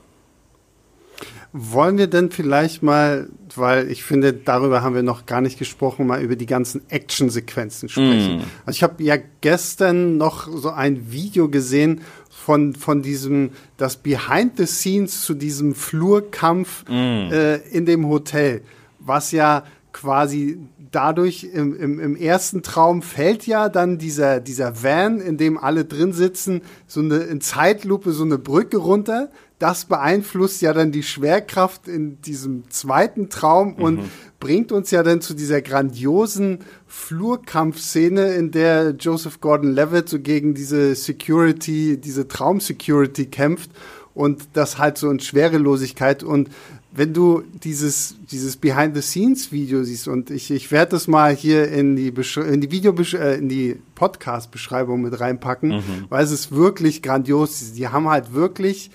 Wollen wir denn vielleicht mal, weil ich finde, darüber haben wir noch gar nicht gesprochen, mal über die ganzen Action-Sequenzen sprechen. Mm. Also ich habe ja gestern noch so ein Video gesehen von, von diesem, das Behind the Scenes zu diesem Flurkampf mm. äh, in dem Hotel, was ja quasi dadurch im, im, im ersten Traum fällt ja dann dieser, dieser Van, in dem alle drin sitzen, so eine in Zeitlupe so eine Brücke runter. Das beeinflusst ja dann die Schwerkraft in diesem zweiten Traum mhm. und bringt uns ja dann zu dieser grandiosen Flurkampfszene, in der Joseph Gordon-Levitt so gegen diese Security, diese Traum-Security kämpft und das halt so in Schwerelosigkeit und wenn du dieses, dieses Behind-the-Scenes-Video siehst und ich, ich werde das mal hier in die, in die Video, äh, in die Podcast-Beschreibung mit reinpacken, mhm. weil es ist wirklich grandios. Die haben halt wirklich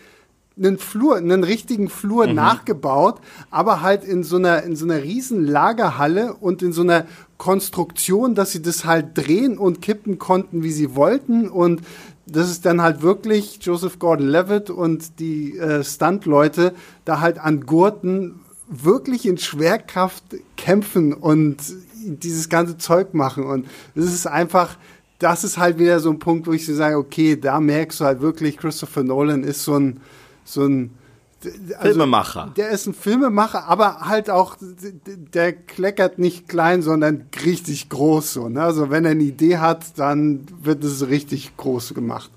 einen Flur, einen richtigen Flur mhm. nachgebaut, aber halt in so einer, in so einer riesen Lagerhalle und in so einer Konstruktion, dass sie das halt drehen und kippen konnten, wie sie wollten und das ist dann halt wirklich Joseph Gordon-Levitt und die äh, Stunt-Leute da halt an Gurten wirklich in Schwerkraft kämpfen und dieses ganze Zeug machen. Und das ist einfach, das ist halt wieder so ein Punkt, wo ich so sage, okay, da merkst du halt wirklich, Christopher Nolan ist so ein, so ein also, Filmemacher. Der ist ein Filmemacher, aber halt auch, der kleckert nicht klein, sondern richtig groß. So, ne? Also wenn er eine Idee hat, dann wird es richtig groß gemacht.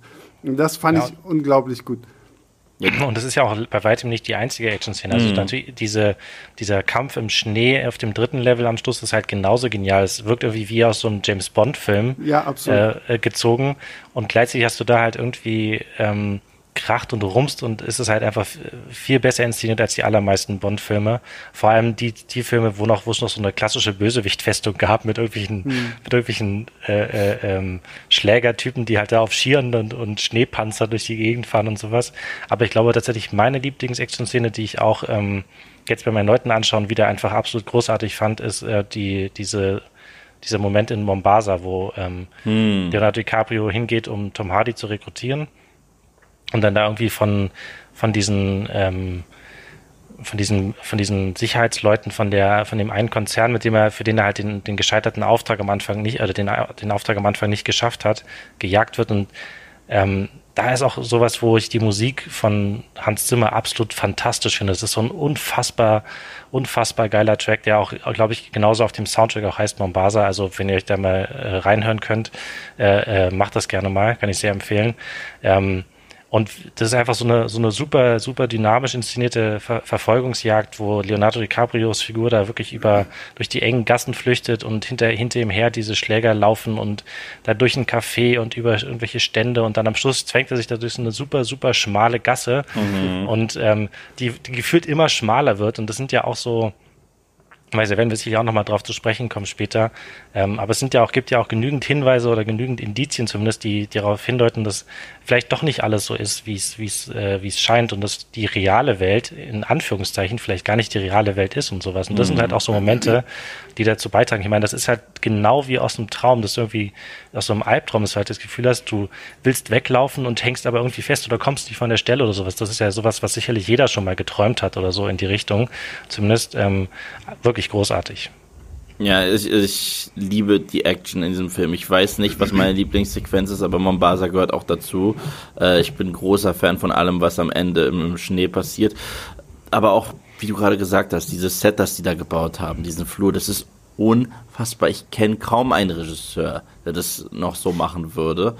Und das fand ja. ich unglaublich gut. Und das ist ja auch bei weitem nicht die einzige Action-Szene. Also mhm. natürlich diese, dieser Kampf im Schnee auf dem dritten Level am Schluss ist halt genauso genial. Es wirkt irgendwie wie aus so einem James Bond-Film ja, äh, gezogen. Und gleichzeitig hast du da halt irgendwie ähm, kracht und rumst und ist es halt einfach viel besser inszeniert als die allermeisten Bond-Filme. Vor allem die, die Filme, wo noch, wo es noch so eine klassische Bösewicht-Festung gab mit irgendwelchen, hm. mit irgendwelchen äh, äh, ähm, Schlägertypen, die halt da auf Skiern und, und Schneepanzer durch die Gegend fahren und sowas. Aber ich glaube tatsächlich meine Lieblings-Action-Szene, die ich auch ähm, jetzt bei meinen Leuten anschauen wieder einfach absolut großartig fand, ist äh, die, diese dieser Moment in Mombasa, wo ähm, hm. Leonardo DiCaprio hingeht, um Tom Hardy zu rekrutieren und dann da irgendwie von, von diesen, ähm, von diesen, von diesen Sicherheitsleuten von der, von dem einen Konzern, mit dem er, für den er halt den, den gescheiterten Auftrag am Anfang nicht, oder den, den Auftrag am Anfang nicht geschafft hat, gejagt wird und ähm, da ist auch sowas, wo ich die Musik von Hans Zimmer absolut fantastisch finde. Es ist so ein unfassbar, unfassbar geiler Track, der auch, glaube ich, genauso auf dem Soundtrack auch heißt Mombasa. Also wenn ihr euch da mal äh, reinhören könnt, äh, äh, macht das gerne mal, kann ich sehr empfehlen. Ähm, und das ist einfach so eine, so eine super, super dynamisch inszenierte Ver Verfolgungsjagd, wo Leonardo DiCaprios Figur da wirklich über, durch die engen Gassen flüchtet und hinter, hinter ihm her diese Schläger laufen und da durch ein Café und über irgendwelche Stände und dann am Schluss zwängt er sich da durch so eine super, super schmale Gasse mhm. und ähm, die, die gefühlt immer schmaler wird und das sind ja auch so, weil da werden wir sicher auch nochmal drauf zu sprechen kommen später. Ähm, aber es sind ja auch, gibt ja auch genügend Hinweise oder genügend Indizien zumindest, die, die darauf hindeuten, dass vielleicht doch nicht alles so ist, wie es, wie es, äh, wie es scheint und dass die reale Welt in Anführungszeichen vielleicht gar nicht die reale Welt ist und sowas. Und das mhm. sind halt auch so Momente, die dazu beitragen. Ich meine, das ist halt genau wie aus einem Traum, dass irgendwie aus so einem Albtraum, dass du halt das Gefühl hast, du willst weglaufen und hängst aber irgendwie fest oder kommst nicht von der Stelle oder sowas. Das ist ja sowas, was sicherlich jeder schon mal geträumt hat oder so in die Richtung. Zumindest ähm, wirklich großartig. Ja, ich, ich liebe die Action in diesem Film. Ich weiß nicht, was meine Lieblingssequenz ist, aber Mombasa gehört auch dazu. Äh, ich bin großer Fan von allem, was am Ende im, im Schnee passiert. Aber auch, wie du gerade gesagt hast, dieses Set, das die da gebaut haben, diesen Flur, das ist unfassbar. Ich kenne kaum einen Regisseur, der das noch so machen würde.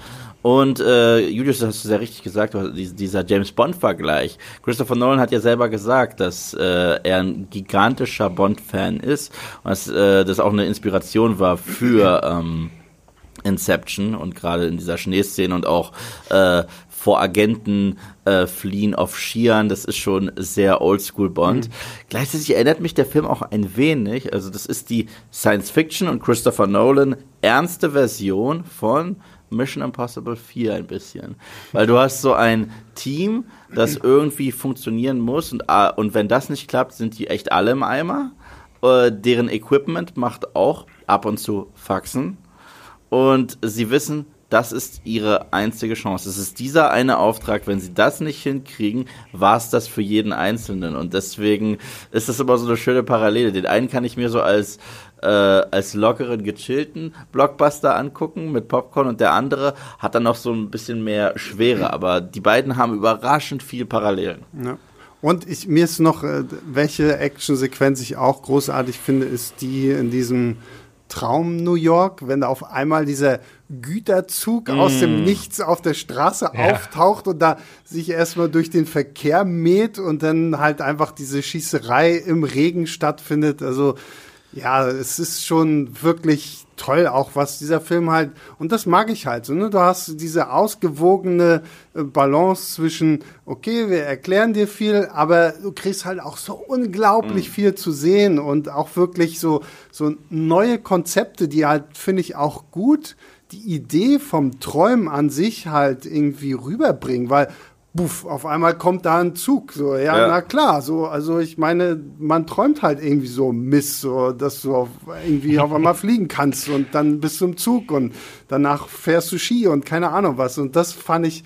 Und äh, Julius, das hast du sehr richtig gesagt, dieser James Bond-Vergleich. Christopher Nolan hat ja selber gesagt, dass äh, er ein gigantischer Bond-Fan ist und dass äh, das auch eine Inspiration war für ähm, Inception und gerade in dieser Schneeszene und auch äh, vor Agenten äh, fliehen auf Skiern. Das ist schon sehr Oldschool Bond. Mhm. Gleichzeitig erinnert mich der Film auch ein wenig, also das ist die Science Fiction und Christopher Nolan ernste Version von Mission Impossible 4 ein bisschen. Weil du hast so ein Team, das irgendwie funktionieren muss und, ah, und wenn das nicht klappt, sind die echt alle im Eimer. Äh, deren Equipment macht auch ab und zu Faxen. und sie wissen, das ist ihre einzige Chance. Es ist dieser eine Auftrag. Wenn sie das nicht hinkriegen, war es das für jeden Einzelnen. Und deswegen ist das immer so eine schöne Parallele. Den einen kann ich mir so als äh, als lockeren, gechillten Blockbuster angucken mit Popcorn und der andere hat dann noch so ein bisschen mehr Schwere. Aber die beiden haben überraschend viel Parallelen. Ja. Und ich, mir ist noch, äh, welche Actionsequenz ich auch großartig finde, ist die in diesem Traum New York, wenn da auf einmal dieser Güterzug mm. aus dem Nichts auf der Straße ja. auftaucht und da sich erstmal durch den Verkehr mäht und dann halt einfach diese Schießerei im Regen stattfindet. Also ja, es ist schon wirklich toll, auch was dieser Film halt, und das mag ich halt so, ne? Du hast diese ausgewogene äh, Balance zwischen, okay, wir erklären dir viel, aber du kriegst halt auch so unglaublich mhm. viel zu sehen und auch wirklich so, so neue Konzepte, die halt, finde ich, auch gut die Idee vom Träumen an sich halt irgendwie rüberbringen, weil buff, auf einmal kommt da ein Zug. So, ja, ja, na klar, so, also ich meine, man träumt halt irgendwie so Mist, so, dass du auf, irgendwie auf einmal fliegen kannst und dann bist du im Zug und danach fährst du Ski und keine Ahnung was. Und das fand ich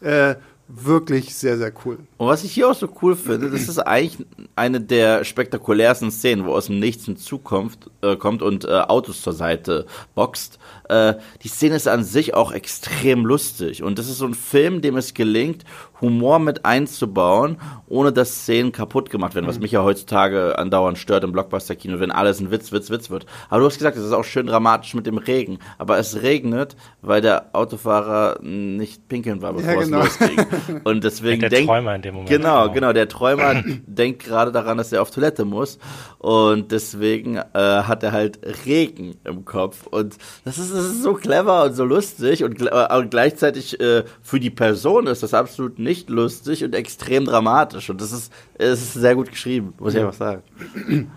äh, wirklich sehr, sehr cool. Und was ich hier auch so cool finde, das ist eigentlich eine der spektakulärsten Szenen, wo aus dem Nichts ein Zug kommt, äh, kommt und äh, Autos zur Seite boxt. Äh, die Szene ist an sich auch extrem lustig. Und das ist so ein Film, dem es gelingt, Humor mit einzubauen, ohne dass Szenen kaputt gemacht werden, was mhm. mich ja heutzutage andauernd stört im Blockbuster-Kino, wenn alles ein Witz, Witz, Witz wird. Aber du hast gesagt, es ist auch schön dramatisch mit dem Regen. Aber es regnet, weil der Autofahrer nicht pinkeln war, bevor ja, genau. es losging. Und deswegen der denkt, Träumer in dem Moment. Genau, genau. Der Träumer denkt gerade daran, dass er auf Toilette muss. Und deswegen äh, hat er halt Regen im Kopf. Und das ist, das ist so clever und so lustig. Und, äh, und gleichzeitig äh, für die Person ist das absolut nicht lustig und extrem dramatisch. Und das ist, es ist sehr gut geschrieben, muss ich einfach sagen.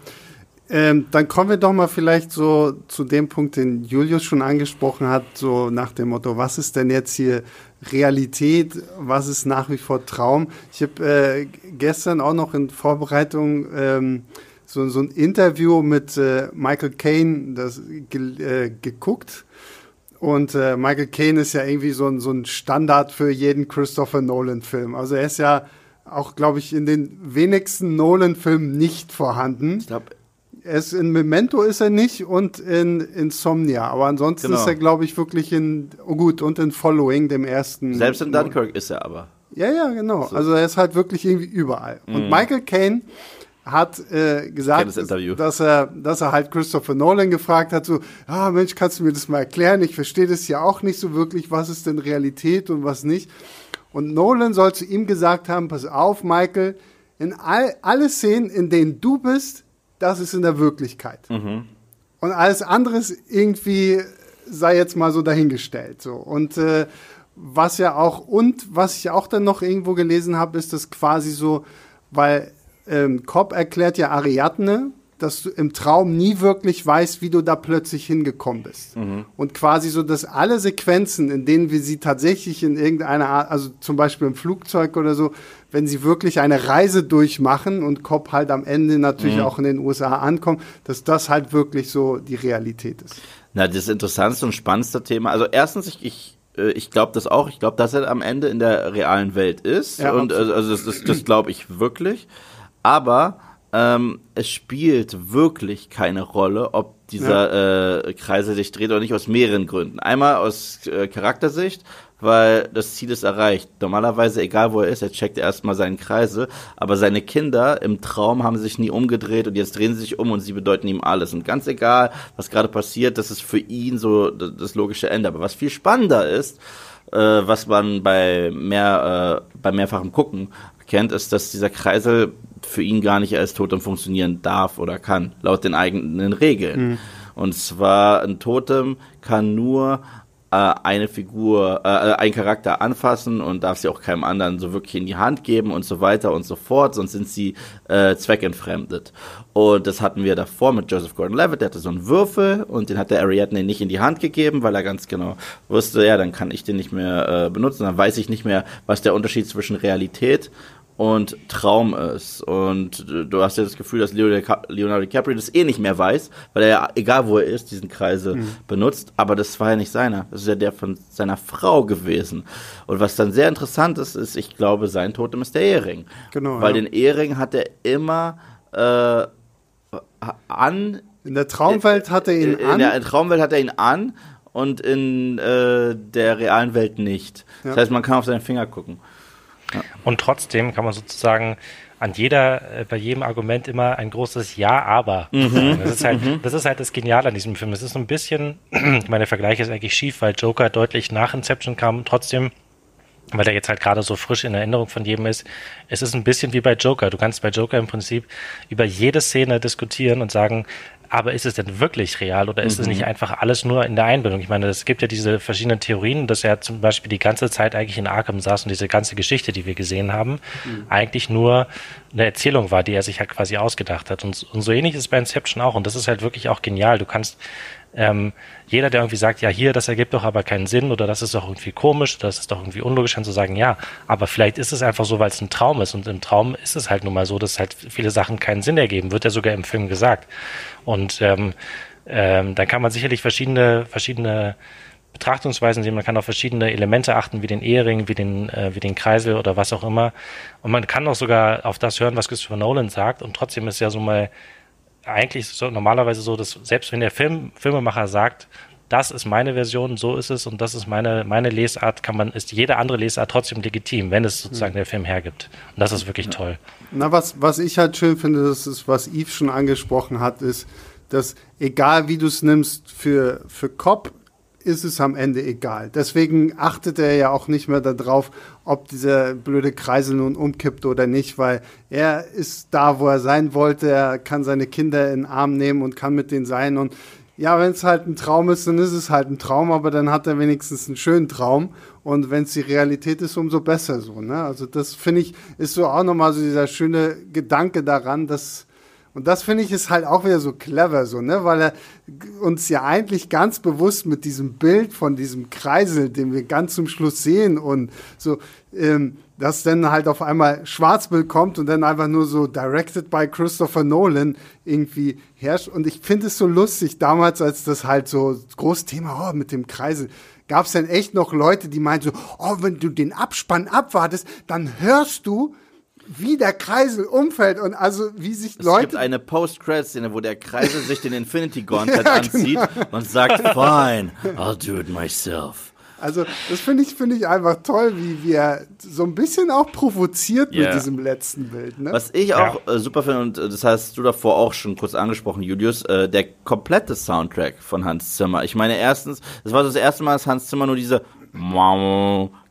Ähm, dann kommen wir doch mal vielleicht so zu dem Punkt, den Julius schon angesprochen hat, so nach dem Motto, was ist denn jetzt hier Realität, was ist nach wie vor Traum? Ich habe äh, gestern auch noch in Vorbereitung ähm, so, so ein Interview mit äh, Michael Caine das, ge, äh, geguckt. Und äh, Michael Caine ist ja irgendwie so ein, so ein Standard für jeden Christopher Nolan-Film. Also er ist ja auch, glaube ich, in den wenigsten Nolan-Filmen nicht vorhanden. Ich glaube, es in Memento ist er nicht und in Insomnia, aber ansonsten genau. ist er, glaube ich, wirklich in, oh gut, und in Following, dem ersten. Selbst in Dunkirk ist er aber. Ja, ja, genau. So. Also er ist halt wirklich irgendwie überall. Mhm. Und Michael Caine hat äh, gesagt, dass er, dass er halt Christopher Nolan gefragt hat, so, ah Mensch, kannst du mir das mal erklären? Ich verstehe das ja auch nicht so wirklich, was ist denn Realität und was nicht. Und Nolan soll zu ihm gesagt haben, pass auf, Michael, in all, alle Szenen, in denen du bist, das ist in der Wirklichkeit. Mhm. Und alles andere ist irgendwie, sei jetzt mal so dahingestellt. So. Und äh, was ja auch, und was ich auch dann noch irgendwo gelesen habe, ist das quasi so, weil ähm, Cobb erklärt ja Ariadne, dass du im Traum nie wirklich weißt, wie du da plötzlich hingekommen bist. Mhm. Und quasi so, dass alle Sequenzen, in denen wir sie tatsächlich in irgendeiner Art, also zum Beispiel im Flugzeug oder so, wenn sie wirklich eine Reise durchmachen und Cobb halt am Ende natürlich mhm. auch in den USA ankommt, dass das halt wirklich so die Realität ist. Na, das interessanteste und spannendste Thema. Also erstens, ich, ich äh, ich glaube das auch. Ich glaube, dass er am Ende in der realen Welt ist. Ja, und also, also das, das, das glaube ich wirklich. Aber ähm, es spielt wirklich keine Rolle, ob dieser ja. äh, Kreisel sich dreht oder nicht, aus mehreren Gründen. Einmal aus äh, Charaktersicht, weil das Ziel ist erreicht. Normalerweise, egal wo er ist, er checkt erstmal seinen Kreisel, aber seine Kinder im Traum haben sich nie umgedreht und jetzt drehen sie sich um und sie bedeuten ihm alles. Und ganz egal, was gerade passiert, das ist für ihn so das logische Ende. Aber was viel spannender ist, äh, was man bei mehr, äh, bei mehrfachem Gucken kennt, ist, dass dieser Kreisel für ihn gar nicht als Totem funktionieren darf oder kann, laut den eigenen Regeln. Mhm. Und zwar ein Totem kann nur eine Figur, äh, ein Charakter anfassen und darf sie auch keinem anderen so wirklich in die Hand geben und so weiter und so fort, sonst sind sie äh, zweckentfremdet. Und das hatten wir davor mit Joseph Gordon-Levitt, der hatte so einen Würfel und den hat der Ariadne nicht in die Hand gegeben, weil er ganz genau wusste, ja, dann kann ich den nicht mehr äh, benutzen, dann weiß ich nicht mehr, was der Unterschied zwischen Realität und Traum ist. Und du hast ja das Gefühl, dass Leonardo DiCaprio das eh nicht mehr weiß, weil er ja, egal wo er ist, diesen Kreisel mhm. benutzt. Aber das war ja nicht seiner. Das ist ja der von seiner Frau gewesen. Und was dann sehr interessant ist, ist, ich glaube, sein Totem ist der Ehering. Genau. Weil ja. den Ehering hat er immer äh, an. In der Traumwelt hat er ihn in, an. In der Traumwelt hat er ihn an und in äh, der realen Welt nicht. Ja. Das heißt, man kann auf seinen Finger gucken. Und trotzdem kann man sozusagen an jeder, äh, bei jedem Argument immer ein großes Ja, aber. Mhm. Das, ist halt, mhm. das ist halt das Geniale an diesem Film. Es ist so ein bisschen, meine Vergleich ist eigentlich schief, weil Joker deutlich nach Inception kam. Trotzdem weil er jetzt halt gerade so frisch in Erinnerung von jedem ist. Es ist ein bisschen wie bei Joker. Du kannst bei Joker im Prinzip über jede Szene diskutieren und sagen, aber ist es denn wirklich real oder ist mhm. es nicht einfach alles nur in der Einbildung? Ich meine, es gibt ja diese verschiedenen Theorien, dass er zum Beispiel die ganze Zeit eigentlich in Arkham saß und diese ganze Geschichte, die wir gesehen haben, mhm. eigentlich nur eine Erzählung war, die er sich halt quasi ausgedacht hat. Und, und so ähnlich ist es bei Inception auch. Und das ist halt wirklich auch genial. Du kannst ähm, jeder, der irgendwie sagt, ja, hier, das ergibt doch aber keinen Sinn oder das ist doch irgendwie komisch, das ist doch irgendwie unlogisch, kann zu sagen, ja, aber vielleicht ist es einfach so, weil es ein Traum ist und im Traum ist es halt nun mal so, dass halt viele Sachen keinen Sinn ergeben, wird ja sogar im Film gesagt. Und ähm, ähm, dann kann man sicherlich verschiedene, verschiedene Betrachtungsweisen sehen. Man kann auf verschiedene Elemente achten, wie den Ehering, wie den, äh, wie den Kreisel oder was auch immer. Und man kann auch sogar auf das hören, was Christopher Nolan sagt. Und trotzdem ist ja so mal eigentlich so normalerweise so, dass selbst wenn der Film, Filmemacher sagt, das ist meine Version, so ist es und das ist meine, meine Lesart, kann man, ist jede andere Lesart trotzdem legitim, wenn es sozusagen der Film hergibt. Und das ist wirklich toll. Na, was, was ich halt schön finde, das ist, was Yves schon angesprochen hat, ist, dass egal wie du es nimmst, für, für Cop ist es am Ende egal. Deswegen achtet er ja auch nicht mehr darauf, ob dieser blöde Kreisel nun umkippt oder nicht, weil er ist da, wo er sein wollte. Er kann seine Kinder in den Arm nehmen und kann mit denen sein. Und ja, wenn es halt ein Traum ist, dann ist es halt ein Traum, aber dann hat er wenigstens einen schönen Traum. Und wenn es die Realität ist, umso besser so. Ne? Also das finde ich, ist so auch nochmal so dieser schöne Gedanke daran, dass und das finde ich ist halt auch wieder so clever, so, ne, weil er uns ja eigentlich ganz bewusst mit diesem Bild von diesem Kreisel, den wir ganz zum Schluss sehen und so, ähm, dass dann halt auf einmal Schwarzbild kommt und dann einfach nur so directed by Christopher Nolan irgendwie herrscht. Und ich finde es so lustig, damals, als das halt so groß Thema, oh, mit dem Kreisel, gab es dann echt noch Leute, die meinten so, oh, wenn du den Abspann abwartest, dann hörst du, wie der Kreisel umfällt und also wie sich es Leute. Es gibt eine Post-Credit-Szene, wo der Kreisel sich den Infinity Gauntlet ja, anzieht genau. und sagt, fine, I'll do it myself. Also, das finde ich, finde ich einfach toll, wie wir so ein bisschen auch provoziert yeah. mit diesem letzten Bild. Ne? Was ich auch ja. äh, super finde, und äh, das hast du davor auch schon kurz angesprochen, Julius, äh, der komplette Soundtrack von Hans Zimmer. Ich meine, erstens, das war das erste Mal, dass Hans Zimmer nur diese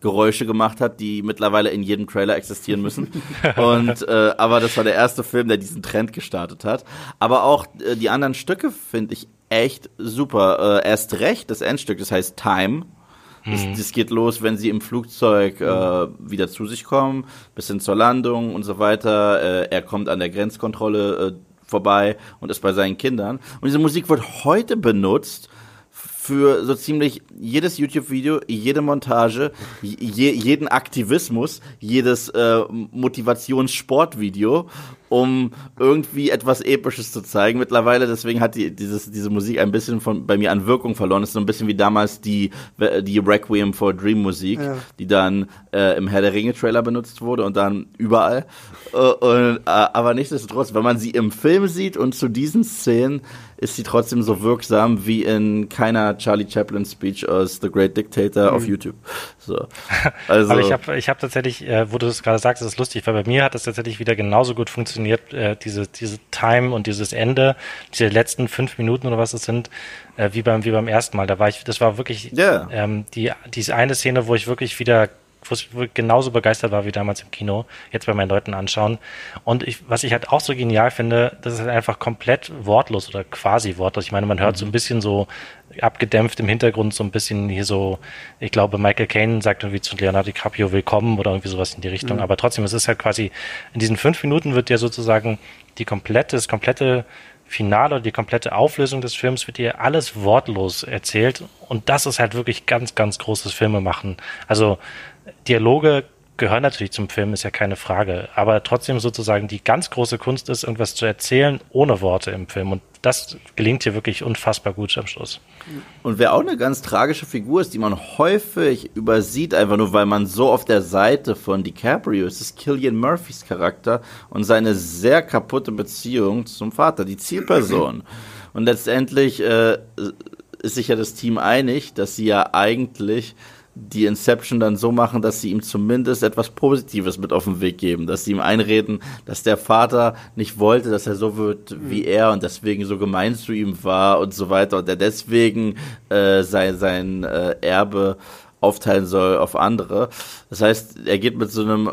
Geräusche gemacht hat, die mittlerweile in jedem Trailer existieren müssen. Und äh, aber das war der erste Film, der diesen Trend gestartet hat. Aber auch äh, die anderen Stücke finde ich echt super. Äh, erst recht das Endstück, das heißt Time. Das, mhm. das geht los, wenn sie im Flugzeug äh, wieder zu sich kommen, bis hin zur Landung und so weiter. Äh, er kommt an der Grenzkontrolle äh, vorbei und ist bei seinen Kindern. Und diese Musik wird heute benutzt, für so ziemlich jedes YouTube-Video, jede Montage, je, jeden Aktivismus, jedes äh, Motivationssportvideo um irgendwie etwas Episches zu zeigen. Mittlerweile, deswegen hat die, dieses, diese Musik ein bisschen von, bei mir an Wirkung verloren. Das ist so ein bisschen wie damals die, die Requiem for Dream Musik, ja. die dann äh, im Herr der Ringe Trailer benutzt wurde und dann überall. Äh, und, äh, aber nichtsdestotrotz, wenn man sie im Film sieht und zu diesen Szenen, ist sie trotzdem so wirksam wie in keiner Charlie Chaplin Speech aus The Great Dictator mhm. auf YouTube. So. Also. aber ich habe ich hab tatsächlich, äh, wo du das gerade sagst, ist lustig, weil bei mir hat das tatsächlich wieder genauso gut funktioniert funktioniert äh, diese, diese Time und dieses Ende, diese letzten fünf Minuten oder was es sind, äh, wie beim wie beim ersten Mal. Da war ich, das war wirklich yeah. ähm, die diese eine Szene, wo ich wirklich wieder wo ich genauso begeistert war wie damals im Kino, jetzt bei meinen Leuten anschauen. Und ich, was ich halt auch so genial finde, das ist halt einfach komplett wortlos oder quasi wortlos. Ich meine, man hört mhm. so ein bisschen so abgedämpft im Hintergrund so ein bisschen hier so, ich glaube, Michael Caine sagt irgendwie zu Leonardo DiCaprio willkommen oder irgendwie sowas in die Richtung. Mhm. Aber trotzdem, es ist halt quasi, in diesen fünf Minuten wird ja sozusagen die komplette, das komplette Finale oder die komplette Auflösung des Films wird dir alles wortlos erzählt. Und das ist halt wirklich ganz, ganz großes Filmemachen. Also Dialoge gehören natürlich zum Film, ist ja keine Frage. Aber trotzdem sozusagen die ganz große Kunst ist, irgendwas zu erzählen ohne Worte im Film. Und das gelingt hier wirklich unfassbar gut am Schluss. Und wer auch eine ganz tragische Figur ist, die man häufig übersieht, einfach nur weil man so auf der Seite von DiCaprio ist, ist Killian Murphys Charakter und seine sehr kaputte Beziehung zum Vater, die Zielperson. Und letztendlich äh, ist sich ja das Team einig, dass sie ja eigentlich die Inception dann so machen, dass sie ihm zumindest etwas Positives mit auf den Weg geben, dass sie ihm einreden, dass der Vater nicht wollte, dass er so wird wie mhm. er und deswegen so gemein zu ihm war und so weiter und er deswegen äh, sein, sein äh, Erbe aufteilen soll auf andere. Das heißt, er geht mit so einem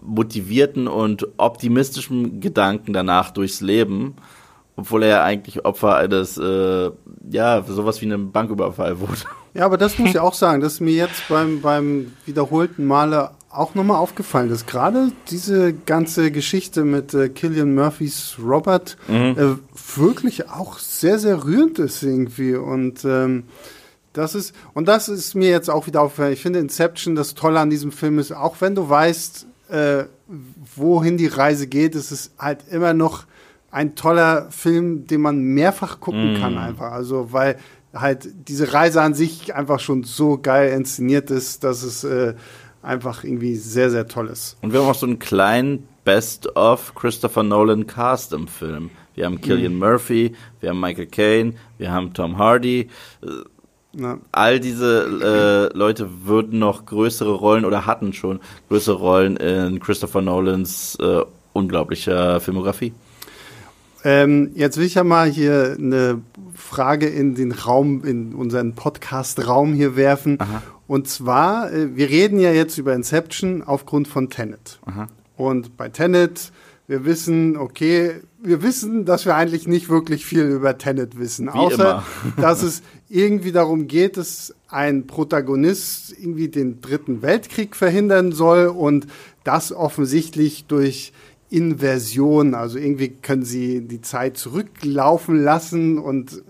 motivierten und optimistischen Gedanken danach durchs Leben obwohl er ja eigentlich Opfer eines, äh, ja, sowas wie einem Banküberfall wurde. Ja, aber das muss ich auch sagen, das ist mir jetzt beim, beim wiederholten Male auch nochmal aufgefallen, dass gerade diese ganze Geschichte mit äh, Killian Murphys Robert mhm. äh, wirklich auch sehr, sehr rührend ist irgendwie und ähm, das ist, und das ist mir jetzt auch wieder aufgefallen. Ich finde Inception, das Tolle an diesem Film ist, auch wenn du weißt, äh, wohin die Reise geht, ist es halt immer noch ein toller Film, den man mehrfach gucken mm. kann einfach. Also weil halt diese Reise an sich einfach schon so geil inszeniert ist, dass es äh, einfach irgendwie sehr, sehr toll ist. Und wir haben auch so einen kleinen Best-of Christopher Nolan Cast im Film. Wir haben Killian mm. Murphy, wir haben Michael Caine, wir haben Tom Hardy. Ja. All diese äh, Leute würden noch größere Rollen oder hatten schon größere Rollen in Christopher Nolans äh, unglaublicher Filmografie. Ähm, jetzt will ich ja mal hier eine Frage in den Raum, in unseren Podcast-Raum hier werfen. Aha. Und zwar, äh, wir reden ja jetzt über Inception aufgrund von Tenet. Aha. Und bei Tenet, wir wissen, okay, wir wissen, dass wir eigentlich nicht wirklich viel über Tenet wissen, Wie außer dass es irgendwie darum geht, dass ein Protagonist irgendwie den dritten Weltkrieg verhindern soll und das offensichtlich durch Inversion. Also irgendwie können sie die Zeit zurücklaufen lassen und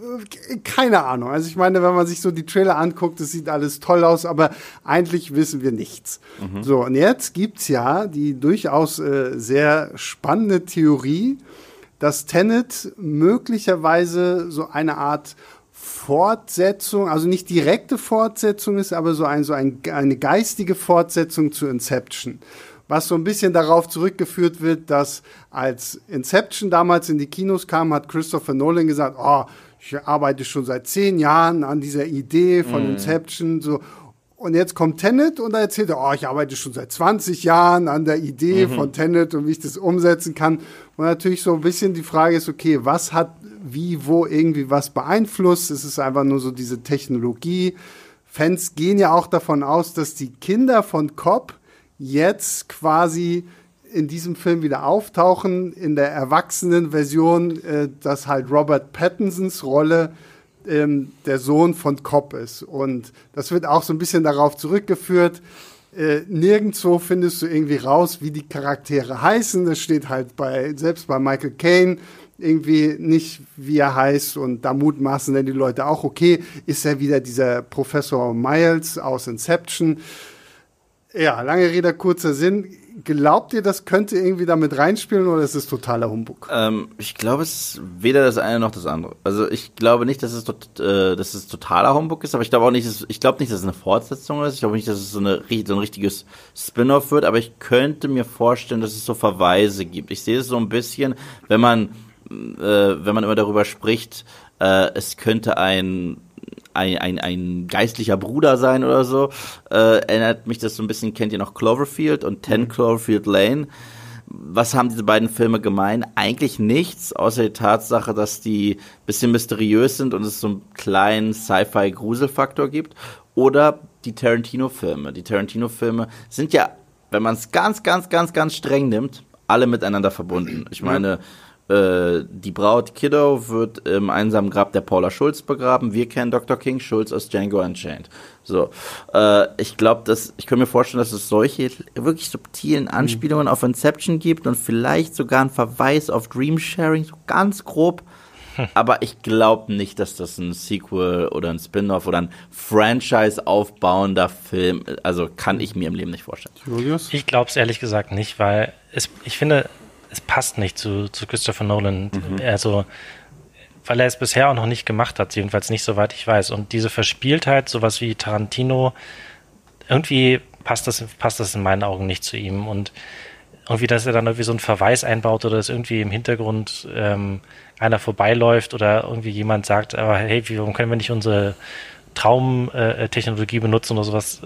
äh, keine Ahnung. Also ich meine, wenn man sich so die Trailer anguckt, das sieht alles toll aus, aber eigentlich wissen wir nichts. Mhm. So, und jetzt gibt's ja die durchaus äh, sehr spannende Theorie, dass Tenet möglicherweise so eine Art Fortsetzung, also nicht direkte Fortsetzung ist, aber so, ein, so ein, eine geistige Fortsetzung zu Inception was so ein bisschen darauf zurückgeführt wird, dass als Inception damals in die Kinos kam, hat Christopher Nolan gesagt, oh, ich arbeite schon seit zehn Jahren an dieser Idee von mm. Inception, so. Und jetzt kommt Tenet und da erzählt er, oh, ich arbeite schon seit 20 Jahren an der Idee mhm. von Tenet und wie ich das umsetzen kann. Und natürlich so ein bisschen die Frage ist, okay, was hat wie, wo irgendwie was beeinflusst? Es ist einfach nur so diese Technologie. Fans gehen ja auch davon aus, dass die Kinder von Cobb jetzt quasi in diesem Film wieder auftauchen, in der erwachsenen Version, äh, dass halt Robert Pattinsons Rolle ähm, der Sohn von Cobb ist. Und das wird auch so ein bisschen darauf zurückgeführt. Äh, nirgendwo findest du irgendwie raus, wie die Charaktere heißen. Das steht halt bei, selbst bei Michael Caine irgendwie nicht, wie er heißt. Und da mutmaßen dann die Leute auch, okay, ist er wieder dieser Professor Miles aus Inception? Ja, lange Rede, kurzer Sinn. Glaubt ihr, das könnte irgendwie damit reinspielen oder ist es totaler Humbug? Ähm, ich glaube, es ist weder das eine noch das andere. Also ich glaube nicht, dass es, tot, äh, dass es totaler Humbug ist, aber ich glaube auch nicht, dass, ich glaube nicht, dass es eine Fortsetzung ist. Ich glaube nicht, dass es so, eine, so ein richtiges Spin-off wird, aber ich könnte mir vorstellen, dass es so Verweise gibt. Ich sehe es so ein bisschen, wenn man, äh, wenn man immer darüber spricht, äh, es könnte ein ein, ein, ein geistlicher Bruder sein oder so. Äh, erinnert mich das so ein bisschen, kennt ihr noch Cloverfield und Ten mhm. Cloverfield Lane? Was haben diese beiden Filme gemein? Eigentlich nichts, außer die Tatsache, dass die bisschen mysteriös sind und es so einen kleinen Sci-Fi-Gruselfaktor gibt. Oder die Tarantino-Filme. Die Tarantino-Filme sind ja, wenn man es ganz, ganz, ganz, ganz streng nimmt, alle miteinander verbunden. Ich meine, äh, die Braut Kiddo wird im einsamen Grab der Paula Schulz begraben. Wir kennen Dr. King Schulz aus Django Unchained. So, äh, ich glaube, dass ich kann mir vorstellen, dass es solche wirklich subtilen mhm. Anspielungen mhm. auf Inception gibt und vielleicht sogar einen Verweis auf Dream Sharing, so ganz grob. aber ich glaube nicht, dass das ein Sequel oder ein Spin-off oder ein Franchise aufbauender Film, also kann ich mir im Leben nicht vorstellen. Julius? Ich glaube es ehrlich gesagt nicht, weil es, ich finde, es passt nicht zu, zu Christopher Nolan. Mhm. Also, weil er es bisher auch noch nicht gemacht hat, jedenfalls nicht soweit ich weiß. Und diese Verspieltheit, sowas wie Tarantino, irgendwie passt das, passt das in meinen Augen nicht zu ihm. Und irgendwie, dass er dann irgendwie so einen Verweis einbaut oder dass irgendwie im Hintergrund ähm, einer vorbeiläuft oder irgendwie jemand sagt, aber hey, warum können wir nicht unsere Traumtechnologie äh, benutzen oder sowas?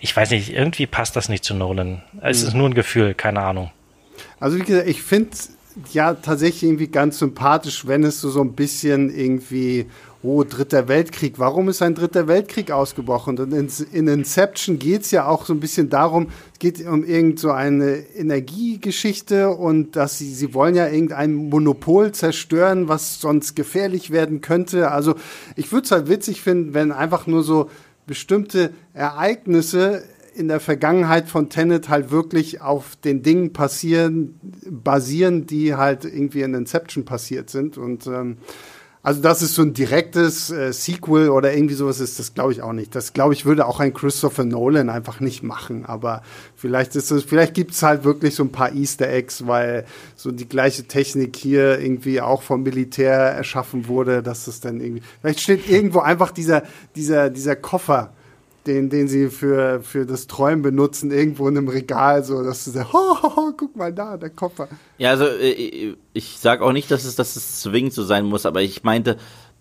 Ich weiß nicht, irgendwie passt das nicht zu Nolan. Es mhm. ist nur ein Gefühl, keine Ahnung. Also wie gesagt, ich finde ja tatsächlich irgendwie ganz sympathisch, wenn es so, so ein bisschen irgendwie oh, Dritter Weltkrieg, warum ist ein Dritter Weltkrieg ausgebrochen? Und in, in Inception geht es ja auch so ein bisschen darum, es geht um irgend so eine Energiegeschichte und dass sie, sie wollen ja irgendein Monopol zerstören, was sonst gefährlich werden könnte. Also ich würde es halt witzig finden, wenn einfach nur so bestimmte Ereignisse in der Vergangenheit von Tenet halt wirklich auf den Dingen passieren, basieren, die halt irgendwie in Inception passiert sind. Und ähm, also, dass es so ein direktes äh, Sequel oder irgendwie sowas ist, das glaube ich auch nicht. Das glaube ich würde auch ein Christopher Nolan einfach nicht machen. Aber vielleicht ist es, vielleicht gibt es halt wirklich so ein paar Easter Eggs, weil so die gleiche Technik hier irgendwie auch vom Militär erschaffen wurde, dass es dann irgendwie. Vielleicht steht irgendwo einfach dieser, dieser, dieser Koffer den, den sie für, für das Träumen benutzen, irgendwo in einem Regal, so dass du sagst, ho, ho, ho, guck mal da, der Koffer. Ja, also äh, ich sage auch nicht, dass es, dass es zwingend so sein muss, aber ich meinte,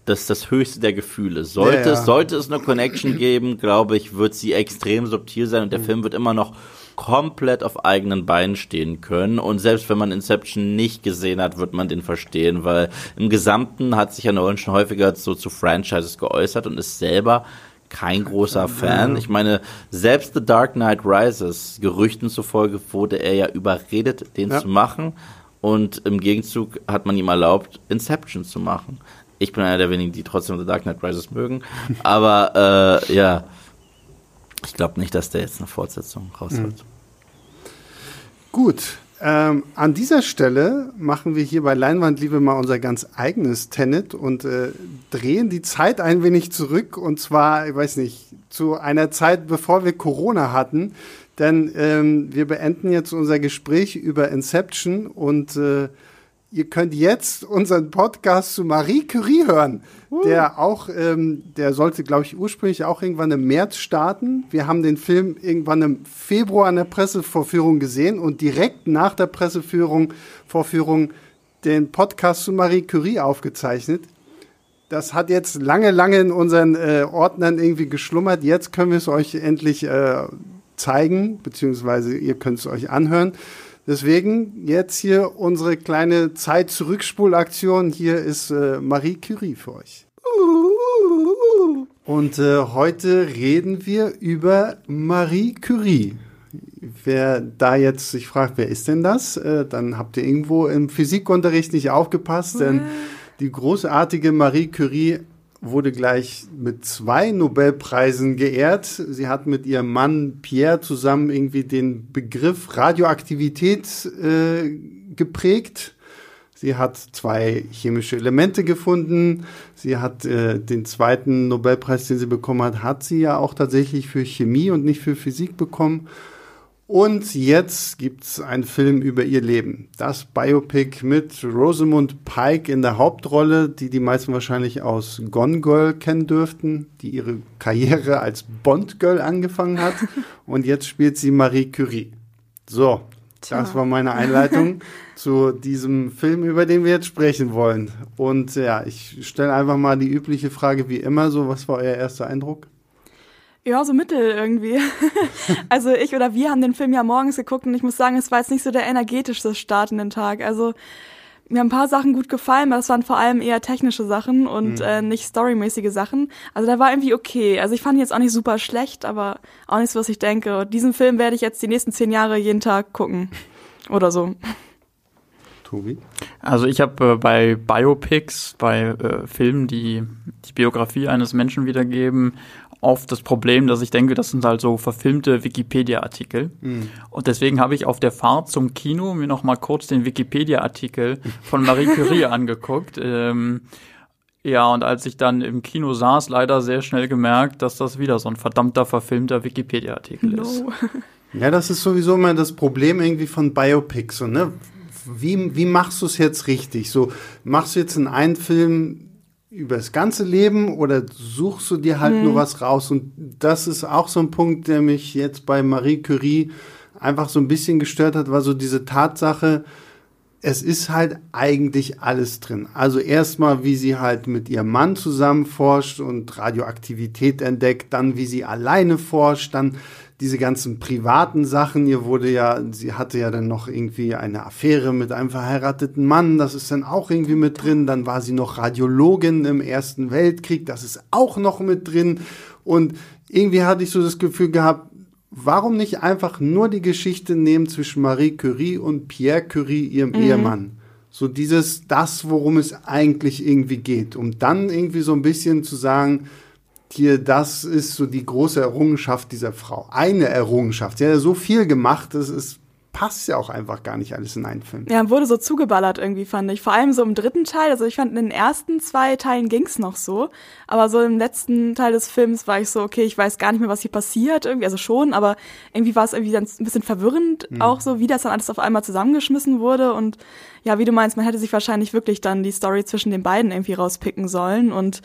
das ist das höchste der Gefühle. Sollte, ja, ja. Es, sollte es eine Connection geben, glaube ich, wird sie extrem subtil sein und der mhm. Film wird immer noch komplett auf eigenen Beinen stehen können. Und selbst wenn man Inception nicht gesehen hat, wird man den verstehen, weil im Gesamten hat sich ja Nolan schon häufiger so zu Franchises geäußert und ist selber kein großer Fan. Ich meine, selbst The Dark Knight Rises, Gerüchten zufolge, wurde er ja überredet, den ja. zu machen. Und im Gegenzug hat man ihm erlaubt, Inception zu machen. Ich bin einer der wenigen, die trotzdem The Dark Knight Rises mögen. Aber äh, ja, ich glaube nicht, dass der jetzt eine Fortsetzung raus wird. Mhm. Gut, ähm, an dieser Stelle machen wir hier bei Leinwandliebe mal unser ganz eigenes Tenet und äh, drehen die Zeit ein wenig zurück und zwar, ich weiß nicht, zu einer Zeit, bevor wir Corona hatten. Denn ähm, wir beenden jetzt unser Gespräch über Inception und äh, Ihr könnt jetzt unseren Podcast zu Marie Curie hören, uh. der auch, ähm, der sollte, glaube ich, ursprünglich auch irgendwann im März starten. Wir haben den Film irgendwann im Februar an der Pressevorführung gesehen und direkt nach der Presseführung, Vorführung, den Podcast zu Marie Curie aufgezeichnet. Das hat jetzt lange, lange in unseren äh, Ordnern irgendwie geschlummert. Jetzt können wir es euch endlich äh, zeigen, beziehungsweise ihr könnt es euch anhören. Deswegen jetzt hier unsere kleine Zeit-Zurückspulaktion. Hier ist äh, Marie Curie für euch. Und äh, heute reden wir über Marie Curie. Wer da jetzt sich fragt, wer ist denn das, äh, dann habt ihr irgendwo im Physikunterricht nicht aufgepasst, denn die großartige Marie Curie wurde gleich mit zwei Nobelpreisen geehrt. Sie hat mit ihrem Mann Pierre zusammen irgendwie den Begriff Radioaktivität äh, geprägt. Sie hat zwei chemische Elemente gefunden. Sie hat äh, den zweiten Nobelpreis, den sie bekommen hat, hat sie ja auch tatsächlich für Chemie und nicht für Physik bekommen. Und jetzt gibt's einen Film über ihr Leben. Das Biopic mit Rosamund Pike in der Hauptrolle, die die meisten wahrscheinlich aus Gone Girl kennen dürften, die ihre Karriere als Bond Girl angefangen hat. Und jetzt spielt sie Marie Curie. So, Tja. das war meine Einleitung zu diesem Film, über den wir jetzt sprechen wollen. Und ja, ich stelle einfach mal die übliche Frage wie immer so, was war euer erster Eindruck? Ja, so mittel irgendwie. also ich oder wir haben den Film ja morgens geguckt und ich muss sagen, es war jetzt nicht so der energetischste Start in den Tag. Also mir haben ein paar Sachen gut gefallen, aber es waren vor allem eher technische Sachen und mhm. äh, nicht storymäßige Sachen. Also da war irgendwie okay. Also ich fand ihn jetzt auch nicht super schlecht, aber auch nicht so, was ich denke. Und diesen Film werde ich jetzt die nächsten zehn Jahre jeden Tag gucken. Oder so. Tobi? Also ich habe äh, bei Biopics, bei äh, Filmen, die die Biografie eines Menschen wiedergeben, oft das Problem, dass ich denke, das sind halt so verfilmte Wikipedia-Artikel. Mhm. Und deswegen habe ich auf der Fahrt zum Kino mir noch mal kurz den Wikipedia-Artikel von Marie Curie angeguckt. Ähm, ja, und als ich dann im Kino saß, leider sehr schnell gemerkt, dass das wieder so ein verdammter verfilmter Wikipedia-Artikel no. ist. Ja, das ist sowieso immer das Problem irgendwie von Biopics. So, ne? wie, wie machst du es jetzt richtig? So, machst du jetzt in einen Film über das ganze Leben oder suchst du dir halt mhm. nur was raus? Und das ist auch so ein Punkt, der mich jetzt bei Marie Curie einfach so ein bisschen gestört hat, war so diese Tatsache, es ist halt eigentlich alles drin. Also erstmal, wie sie halt mit ihrem Mann zusammen forscht und Radioaktivität entdeckt, dann wie sie alleine forscht, dann diese ganzen privaten Sachen. Ihr wurde ja, sie hatte ja dann noch irgendwie eine Affäre mit einem verheirateten Mann, das ist dann auch irgendwie mit drin. Dann war sie noch Radiologin im Ersten Weltkrieg, das ist auch noch mit drin. Und irgendwie hatte ich so das Gefühl gehabt, warum nicht einfach nur die Geschichte nehmen zwischen Marie Curie und Pierre Curie, ihrem mhm. Ehemann? So dieses, das, worum es eigentlich irgendwie geht. Um dann irgendwie so ein bisschen zu sagen, hier, das ist so die große Errungenschaft dieser Frau. Eine Errungenschaft. Sie hat ja so viel gemacht, das ist passt ja auch einfach gar nicht alles in einen Film. Ja, wurde so zugeballert irgendwie, fand ich. Vor allem so im dritten Teil. Also ich fand, in den ersten zwei Teilen ging's noch so. Aber so im letzten Teil des Films war ich so, okay, ich weiß gar nicht mehr, was hier passiert irgendwie. Also schon, aber irgendwie war es irgendwie dann ein bisschen verwirrend mhm. auch so, wie das dann alles auf einmal zusammengeschmissen wurde. Und ja, wie du meinst, man hätte sich wahrscheinlich wirklich dann die Story zwischen den beiden irgendwie rauspicken sollen. Und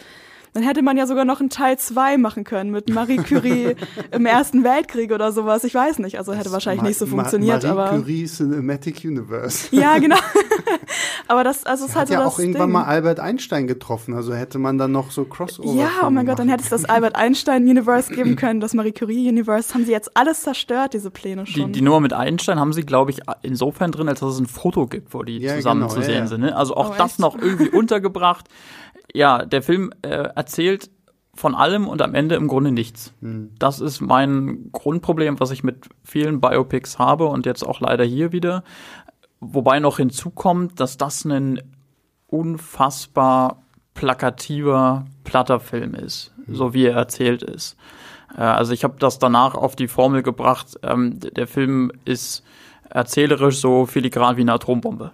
dann hätte man ja sogar noch einen Teil 2 machen können mit Marie Curie im Ersten Weltkrieg oder sowas. Ich weiß nicht. Also hätte das wahrscheinlich Ma nicht so funktioniert. Marie aber Curie Cinematic Universe. Ja, genau. aber das, also es ist halt hat so ja das auch irgendwann mal Albert Einstein getroffen. Also hätte man dann noch so Crossover. Ja, oh mein Gott, dann hätte es das Albert Einstein Universe geben können, das Marie Curie Universe. Haben sie jetzt alles zerstört, diese Pläne schon. Die, die Nummer mit Einstein haben sie, glaube ich, insofern drin, als dass es ein Foto gibt, wo die ja, zusammen genau, zu sehen ja, ja. sind. Ne? Also auch oh, das noch irgendwie untergebracht. Ja, der Film äh, erzählt von allem und am Ende im Grunde nichts. Mhm. Das ist mein Grundproblem, was ich mit vielen Biopics habe und jetzt auch leider hier wieder. Wobei noch hinzukommt, dass das ein unfassbar plakativer, platter Film ist, mhm. so wie er erzählt ist. Äh, also ich habe das danach auf die Formel gebracht, ähm, der Film ist erzählerisch so filigran wie eine Atombombe.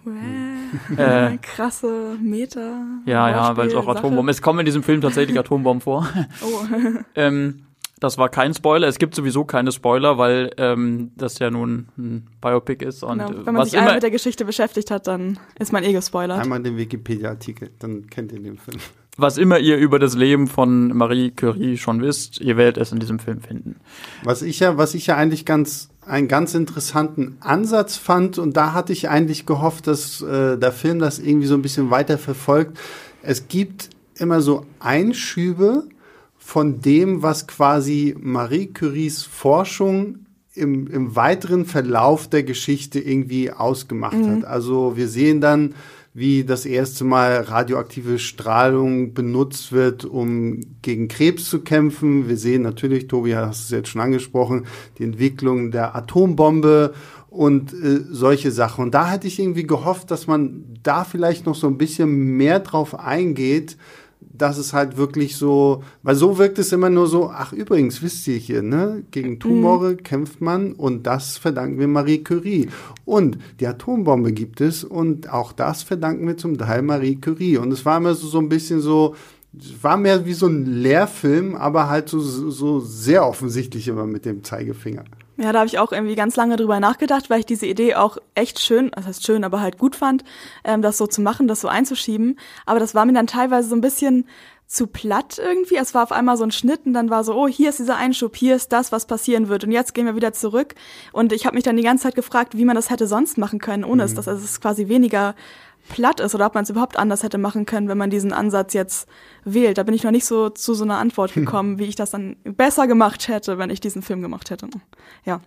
Äh, Krasse Meter. Ja, ja, weil es auch Atombomben. Es kommen in diesem Film tatsächlich Atombomben vor. Oh. ähm, das war kein Spoiler. Es gibt sowieso keine Spoiler, weil ähm, das ja nun ein Biopic ist. Und genau. Wenn man sich einmal mit der Geschichte beschäftigt hat, dann ist man eh gespoilert. Einmal den Wikipedia-Artikel, dann kennt ihr den Film. Was immer ihr über das Leben von Marie Curie schon wisst, ihr werdet es in diesem Film finden. Was ich ja, was ich ja eigentlich ganz einen ganz interessanten Ansatz fand und da hatte ich eigentlich gehofft, dass äh, der Film das irgendwie so ein bisschen weiter verfolgt. Es gibt immer so Einschübe von dem, was quasi Marie Curies Forschung im, im weiteren Verlauf der Geschichte irgendwie ausgemacht mhm. hat. Also wir sehen dann wie das erste Mal radioaktive Strahlung benutzt wird, um gegen Krebs zu kämpfen. Wir sehen natürlich, Tobi hat es jetzt schon angesprochen, die Entwicklung der Atombombe und äh, solche Sachen. Und da hätte ich irgendwie gehofft, dass man da vielleicht noch so ein bisschen mehr drauf eingeht, dass es halt wirklich so, weil so wirkt es immer nur so, ach übrigens, wisst ihr hier, ne, gegen Tumore mhm. kämpft man und das verdanken wir Marie Curie. Und die Atombombe gibt es und auch das verdanken wir zum Teil Marie Curie. Und es war immer so, so ein bisschen so, war mehr wie so ein Lehrfilm, aber halt so, so sehr offensichtlich immer mit dem Zeigefinger. Ja, da habe ich auch irgendwie ganz lange drüber nachgedacht, weil ich diese Idee auch echt schön, das heißt schön, aber halt gut fand, ähm, das so zu machen, das so einzuschieben. Aber das war mir dann teilweise so ein bisschen zu platt irgendwie. Es war auf einmal so ein Schnitt und dann war so, oh, hier ist dieser Einschub, hier ist das, was passieren wird. Und jetzt gehen wir wieder zurück. Und ich habe mich dann die ganze Zeit gefragt, wie man das hätte sonst machen können, ohne mhm. es, dass es quasi weniger platt ist oder ob man es überhaupt anders hätte machen können, wenn man diesen Ansatz jetzt wählt. Da bin ich noch nicht so zu so einer Antwort gekommen, wie ich das dann besser gemacht hätte, wenn ich diesen Film gemacht hätte. Ja.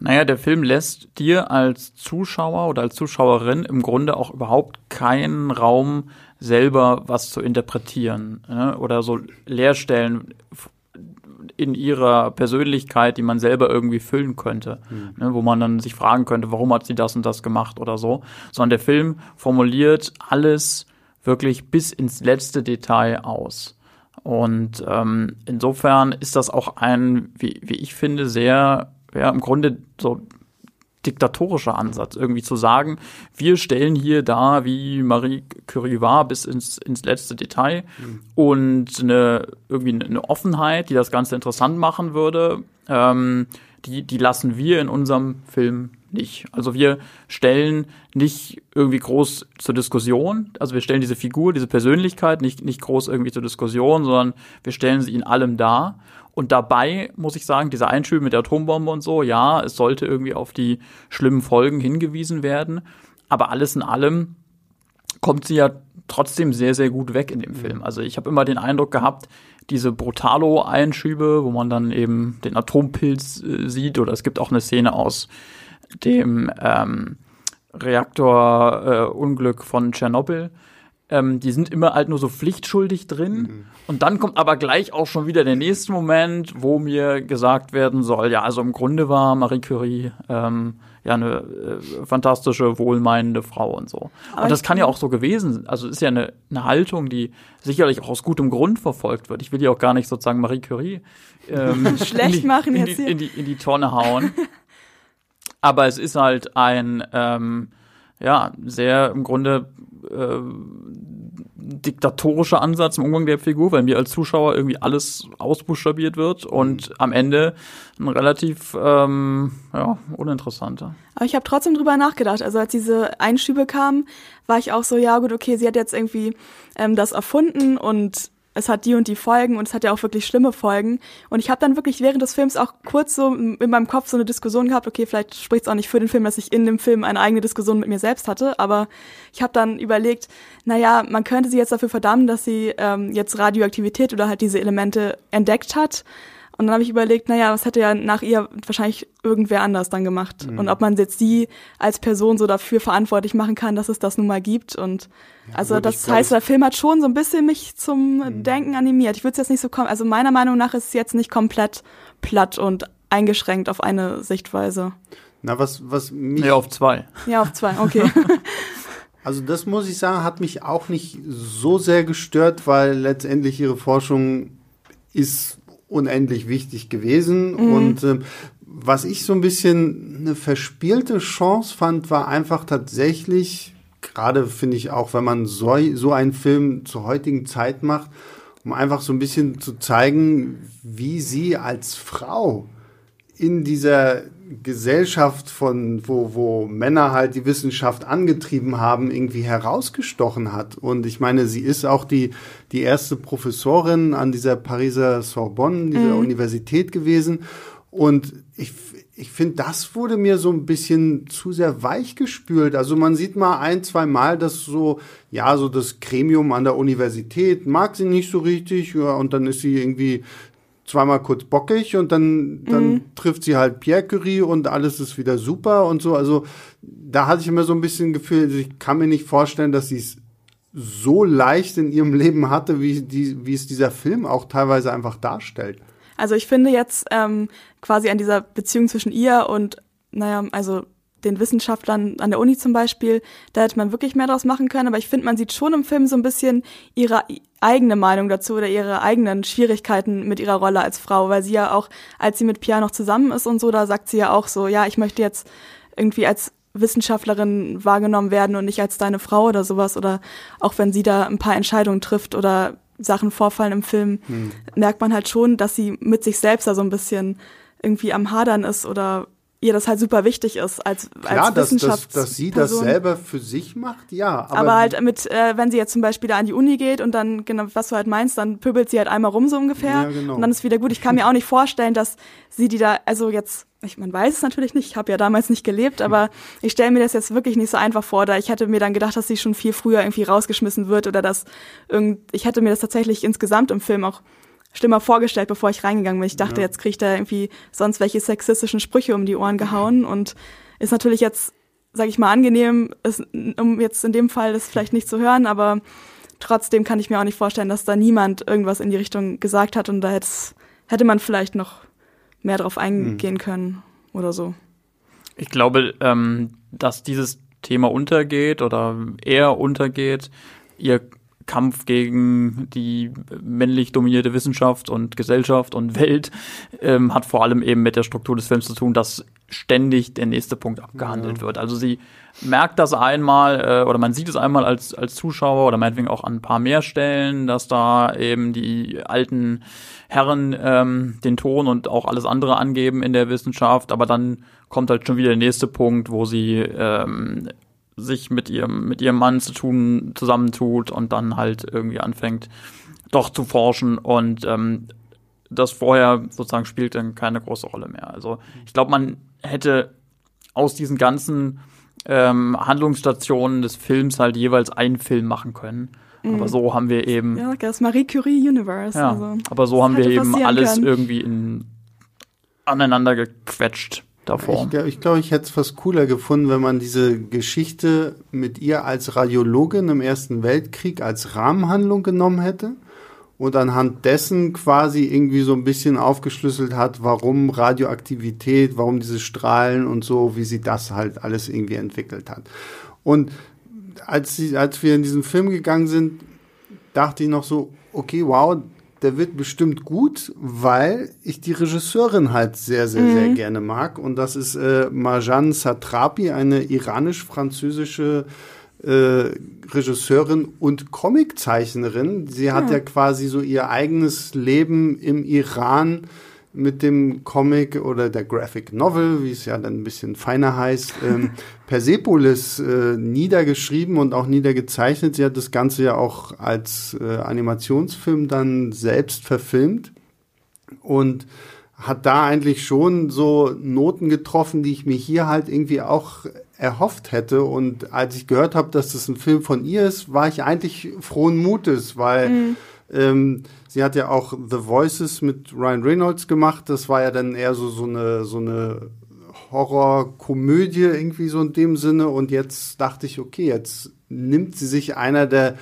Naja, der Film lässt dir als Zuschauer oder als Zuschauerin im Grunde auch überhaupt keinen Raum, selber was zu interpretieren ne? oder so Leerstellen in ihrer Persönlichkeit, die man selber irgendwie füllen könnte, mhm. ne, wo man dann sich fragen könnte, warum hat sie das und das gemacht oder so, sondern der Film formuliert alles wirklich bis ins letzte Detail aus. Und ähm, insofern ist das auch ein, wie, wie ich finde, sehr, ja, im Grunde so diktatorischer Ansatz, irgendwie zu sagen, wir stellen hier da, wie Marie Curie war, bis ins, ins letzte Detail mhm. und eine, irgendwie eine Offenheit, die das Ganze interessant machen würde, ähm, die, die lassen wir in unserem Film nicht. Also wir stellen nicht irgendwie groß zur Diskussion, also wir stellen diese Figur, diese Persönlichkeit nicht, nicht groß irgendwie zur Diskussion, sondern wir stellen sie in allem dar. Und dabei muss ich sagen, dieser Einschub mit der Atombombe und so, ja, es sollte irgendwie auf die schlimmen Folgen hingewiesen werden. Aber alles in allem kommt sie ja trotzdem sehr, sehr gut weg in dem Film. Also ich habe immer den Eindruck gehabt, diese Brutalo-Einschübe, wo man dann eben den Atompilz äh, sieht, oder es gibt auch eine Szene aus dem ähm, Reaktorunglück äh, von Tschernobyl. Ähm, die sind immer halt nur so pflichtschuldig drin. Mhm. Und dann kommt aber gleich auch schon wieder der nächste Moment, wo mir gesagt werden soll, ja, also im Grunde war Marie Curie ähm, ja eine äh, fantastische, wohlmeinende Frau und so. Aber und das kann ja auch so gewesen sein. Also ist ja eine, eine Haltung, die sicherlich auch aus gutem Grund verfolgt wird. Ich will ja auch gar nicht sozusagen Marie Curie ähm, schlecht machen in die, jetzt hier. In die, in die Tonne hauen. Aber es ist halt ein, ähm, ja, sehr im Grunde äh, diktatorischer Ansatz im Umgang der Figur, weil mir als Zuschauer irgendwie alles ausbuchstabiert wird und mhm. am Ende ein relativ ähm, ja, uninteressanter. Aber ich habe trotzdem drüber nachgedacht. Also als diese Einschübe kamen, war ich auch so, ja gut, okay, sie hat jetzt irgendwie ähm, das erfunden und es hat die und die Folgen und es hat ja auch wirklich schlimme Folgen. Und ich habe dann wirklich während des Films auch kurz so in meinem Kopf so eine Diskussion gehabt, okay, vielleicht spricht es auch nicht für den Film, dass ich in dem Film eine eigene Diskussion mit mir selbst hatte, aber ich habe dann überlegt, naja, man könnte sie jetzt dafür verdammen, dass sie ähm, jetzt Radioaktivität oder halt diese Elemente entdeckt hat. Und dann habe ich überlegt, naja, was hätte ja nach ihr wahrscheinlich irgendwer anders dann gemacht. Mhm. Und ob man jetzt sie als Person so dafür verantwortlich machen kann, dass es das nun mal gibt. Und ja, also das heißt, der Film hat schon so ein bisschen mich zum mhm. Denken animiert. Ich würde es jetzt nicht so kommen. Also meiner Meinung nach ist es jetzt nicht komplett platt und eingeschränkt auf eine Sichtweise. Na, was, was mich. Ja, auf zwei. Ja, auf zwei, okay. Also das muss ich sagen, hat mich auch nicht so sehr gestört, weil letztendlich ihre Forschung ist unendlich wichtig gewesen. Mhm. Und äh, was ich so ein bisschen eine verspielte Chance fand, war einfach tatsächlich, gerade finde ich auch, wenn man so, so einen Film zur heutigen Zeit macht, um einfach so ein bisschen zu zeigen, wie sie als Frau in dieser Gesellschaft von, wo, wo Männer halt die Wissenschaft angetrieben haben, irgendwie herausgestochen hat. Und ich meine, sie ist auch die, die erste Professorin an dieser Pariser Sorbonne, dieser mhm. Universität gewesen. Und ich, ich finde, das wurde mir so ein bisschen zu sehr weich gespült. Also man sieht mal ein, zwei Mal, dass so, ja, so das Gremium an der Universität mag sie nicht so richtig, ja, und dann ist sie irgendwie zweimal kurz bockig und dann, dann mhm. trifft sie halt Pierre Curie und alles ist wieder super und so. Also da hatte ich immer so ein bisschen Gefühl, also ich kann mir nicht vorstellen, dass sie es so leicht in ihrem Leben hatte, wie, die, wie es dieser Film auch teilweise einfach darstellt. Also ich finde jetzt ähm, quasi an dieser Beziehung zwischen ihr und, naja, also den Wissenschaftlern an der Uni zum Beispiel, da hätte man wirklich mehr draus machen können, aber ich finde, man sieht schon im Film so ein bisschen ihre eigene Meinung dazu oder ihre eigenen Schwierigkeiten mit ihrer Rolle als Frau, weil sie ja auch, als sie mit Pia noch zusammen ist und so, da sagt sie ja auch so, ja, ich möchte jetzt irgendwie als Wissenschaftlerin wahrgenommen werden und nicht als deine Frau oder sowas. Oder auch wenn sie da ein paar Entscheidungen trifft oder Sachen vorfallen im Film, hm. merkt man halt schon, dass sie mit sich selbst da so ein bisschen irgendwie am Hadern ist oder ihr das halt super wichtig ist als, Klar, als dass, dass, dass sie das selber für sich macht, ja. Aber, aber halt mit, äh, wenn sie jetzt zum Beispiel da an die Uni geht und dann, genau, was du halt meinst, dann pöbelt sie halt einmal rum so ungefähr ja, genau. und dann ist wieder gut. Ich kann mir auch nicht vorstellen, dass sie die da, also jetzt, ich, man weiß es natürlich nicht, ich habe ja damals nicht gelebt, aber ich stelle mir das jetzt wirklich nicht so einfach vor, da ich hätte mir dann gedacht, dass sie schon viel früher irgendwie rausgeschmissen wird oder dass irgend, ich hätte mir das tatsächlich insgesamt im Film auch schlimmer vorgestellt, bevor ich reingegangen bin. Ich dachte, ja. jetzt kriegt er irgendwie sonst welche sexistischen Sprüche um die Ohren gehauen und ist natürlich jetzt, sag ich mal, angenehm, ist, um jetzt in dem Fall das vielleicht nicht zu hören, aber trotzdem kann ich mir auch nicht vorstellen, dass da niemand irgendwas in die Richtung gesagt hat und da hätte man vielleicht noch mehr drauf eingehen mhm. können oder so. Ich glaube, ähm, dass dieses Thema untergeht oder eher untergeht. Ihr Kampf gegen die männlich dominierte Wissenschaft und Gesellschaft und Welt ähm, hat vor allem eben mit der Struktur des Films zu tun, dass ständig der nächste Punkt abgehandelt ja. wird. Also sie merkt das einmal äh, oder man sieht es einmal als, als Zuschauer oder meinetwegen auch an ein paar mehr Stellen, dass da eben die alten Herren ähm, den Ton und auch alles andere angeben in der Wissenschaft, aber dann kommt halt schon wieder der nächste Punkt, wo sie ähm, sich mit ihrem, mit ihrem Mann zu tun, zusammentut und dann halt irgendwie anfängt, doch zu forschen und ähm, das vorher sozusagen spielt dann keine große Rolle mehr. Also ich glaube, man hätte aus diesen ganzen ähm, Handlungsstationen des Films halt jeweils einen Film machen können. Mhm. Aber so haben wir eben. Ja, das Marie Curie Universe. Ja, also, aber so haben wir eben alles können. irgendwie in, aneinander gequetscht davor. Ich glaube, ich, glaub, ich hätte es fast cooler gefunden, wenn man diese Geschichte mit ihr als Radiologin im Ersten Weltkrieg als Rahmenhandlung genommen hätte und anhand dessen quasi irgendwie so ein bisschen aufgeschlüsselt hat, warum Radioaktivität, warum diese Strahlen und so, wie sie das halt alles irgendwie entwickelt hat. Und als, sie, als wir in diesen Film gegangen sind, dachte ich noch so, okay, wow, der wird bestimmt gut, weil ich die Regisseurin halt sehr, sehr, mhm. sehr gerne mag. Und das ist äh, Marjan Satrapi, eine iranisch-französische äh, Regisseurin und Comiczeichnerin. Sie hat ja. ja quasi so ihr eigenes Leben im Iran mit dem Comic oder der Graphic Novel, wie es ja dann ein bisschen feiner heißt, ähm, Persepolis äh, niedergeschrieben und auch niedergezeichnet. Sie hat das Ganze ja auch als äh, Animationsfilm dann selbst verfilmt und hat da eigentlich schon so Noten getroffen, die ich mir hier halt irgendwie auch erhofft hätte. Und als ich gehört habe, dass das ein Film von ihr ist, war ich eigentlich frohen Mutes, weil mhm. ähm, sie hat ja auch The Voices mit Ryan Reynolds gemacht. Das war ja dann eher so, so eine, so eine Horrorkomödie irgendwie so in dem Sinne. Und jetzt dachte ich, okay, jetzt nimmt sie sich einer der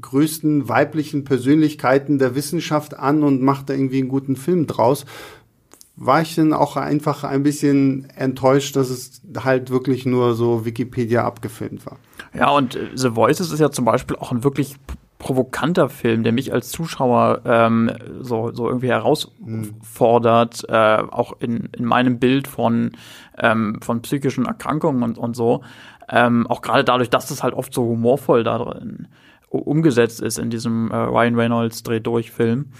größten weiblichen Persönlichkeiten der Wissenschaft an und macht da irgendwie einen guten Film draus war ich dann auch einfach ein bisschen enttäuscht, dass es halt wirklich nur so Wikipedia abgefilmt war. Ja, und äh, The Voices ist ja zum Beispiel auch ein wirklich provokanter Film, der mich als Zuschauer ähm, so, so irgendwie herausfordert, mhm. äh, auch in, in meinem Bild von, ähm, von psychischen Erkrankungen und, und so. Ähm, auch gerade dadurch, dass das halt oft so humorvoll da drin umgesetzt ist in diesem äh, Ryan Reynolds Dreh durch Film.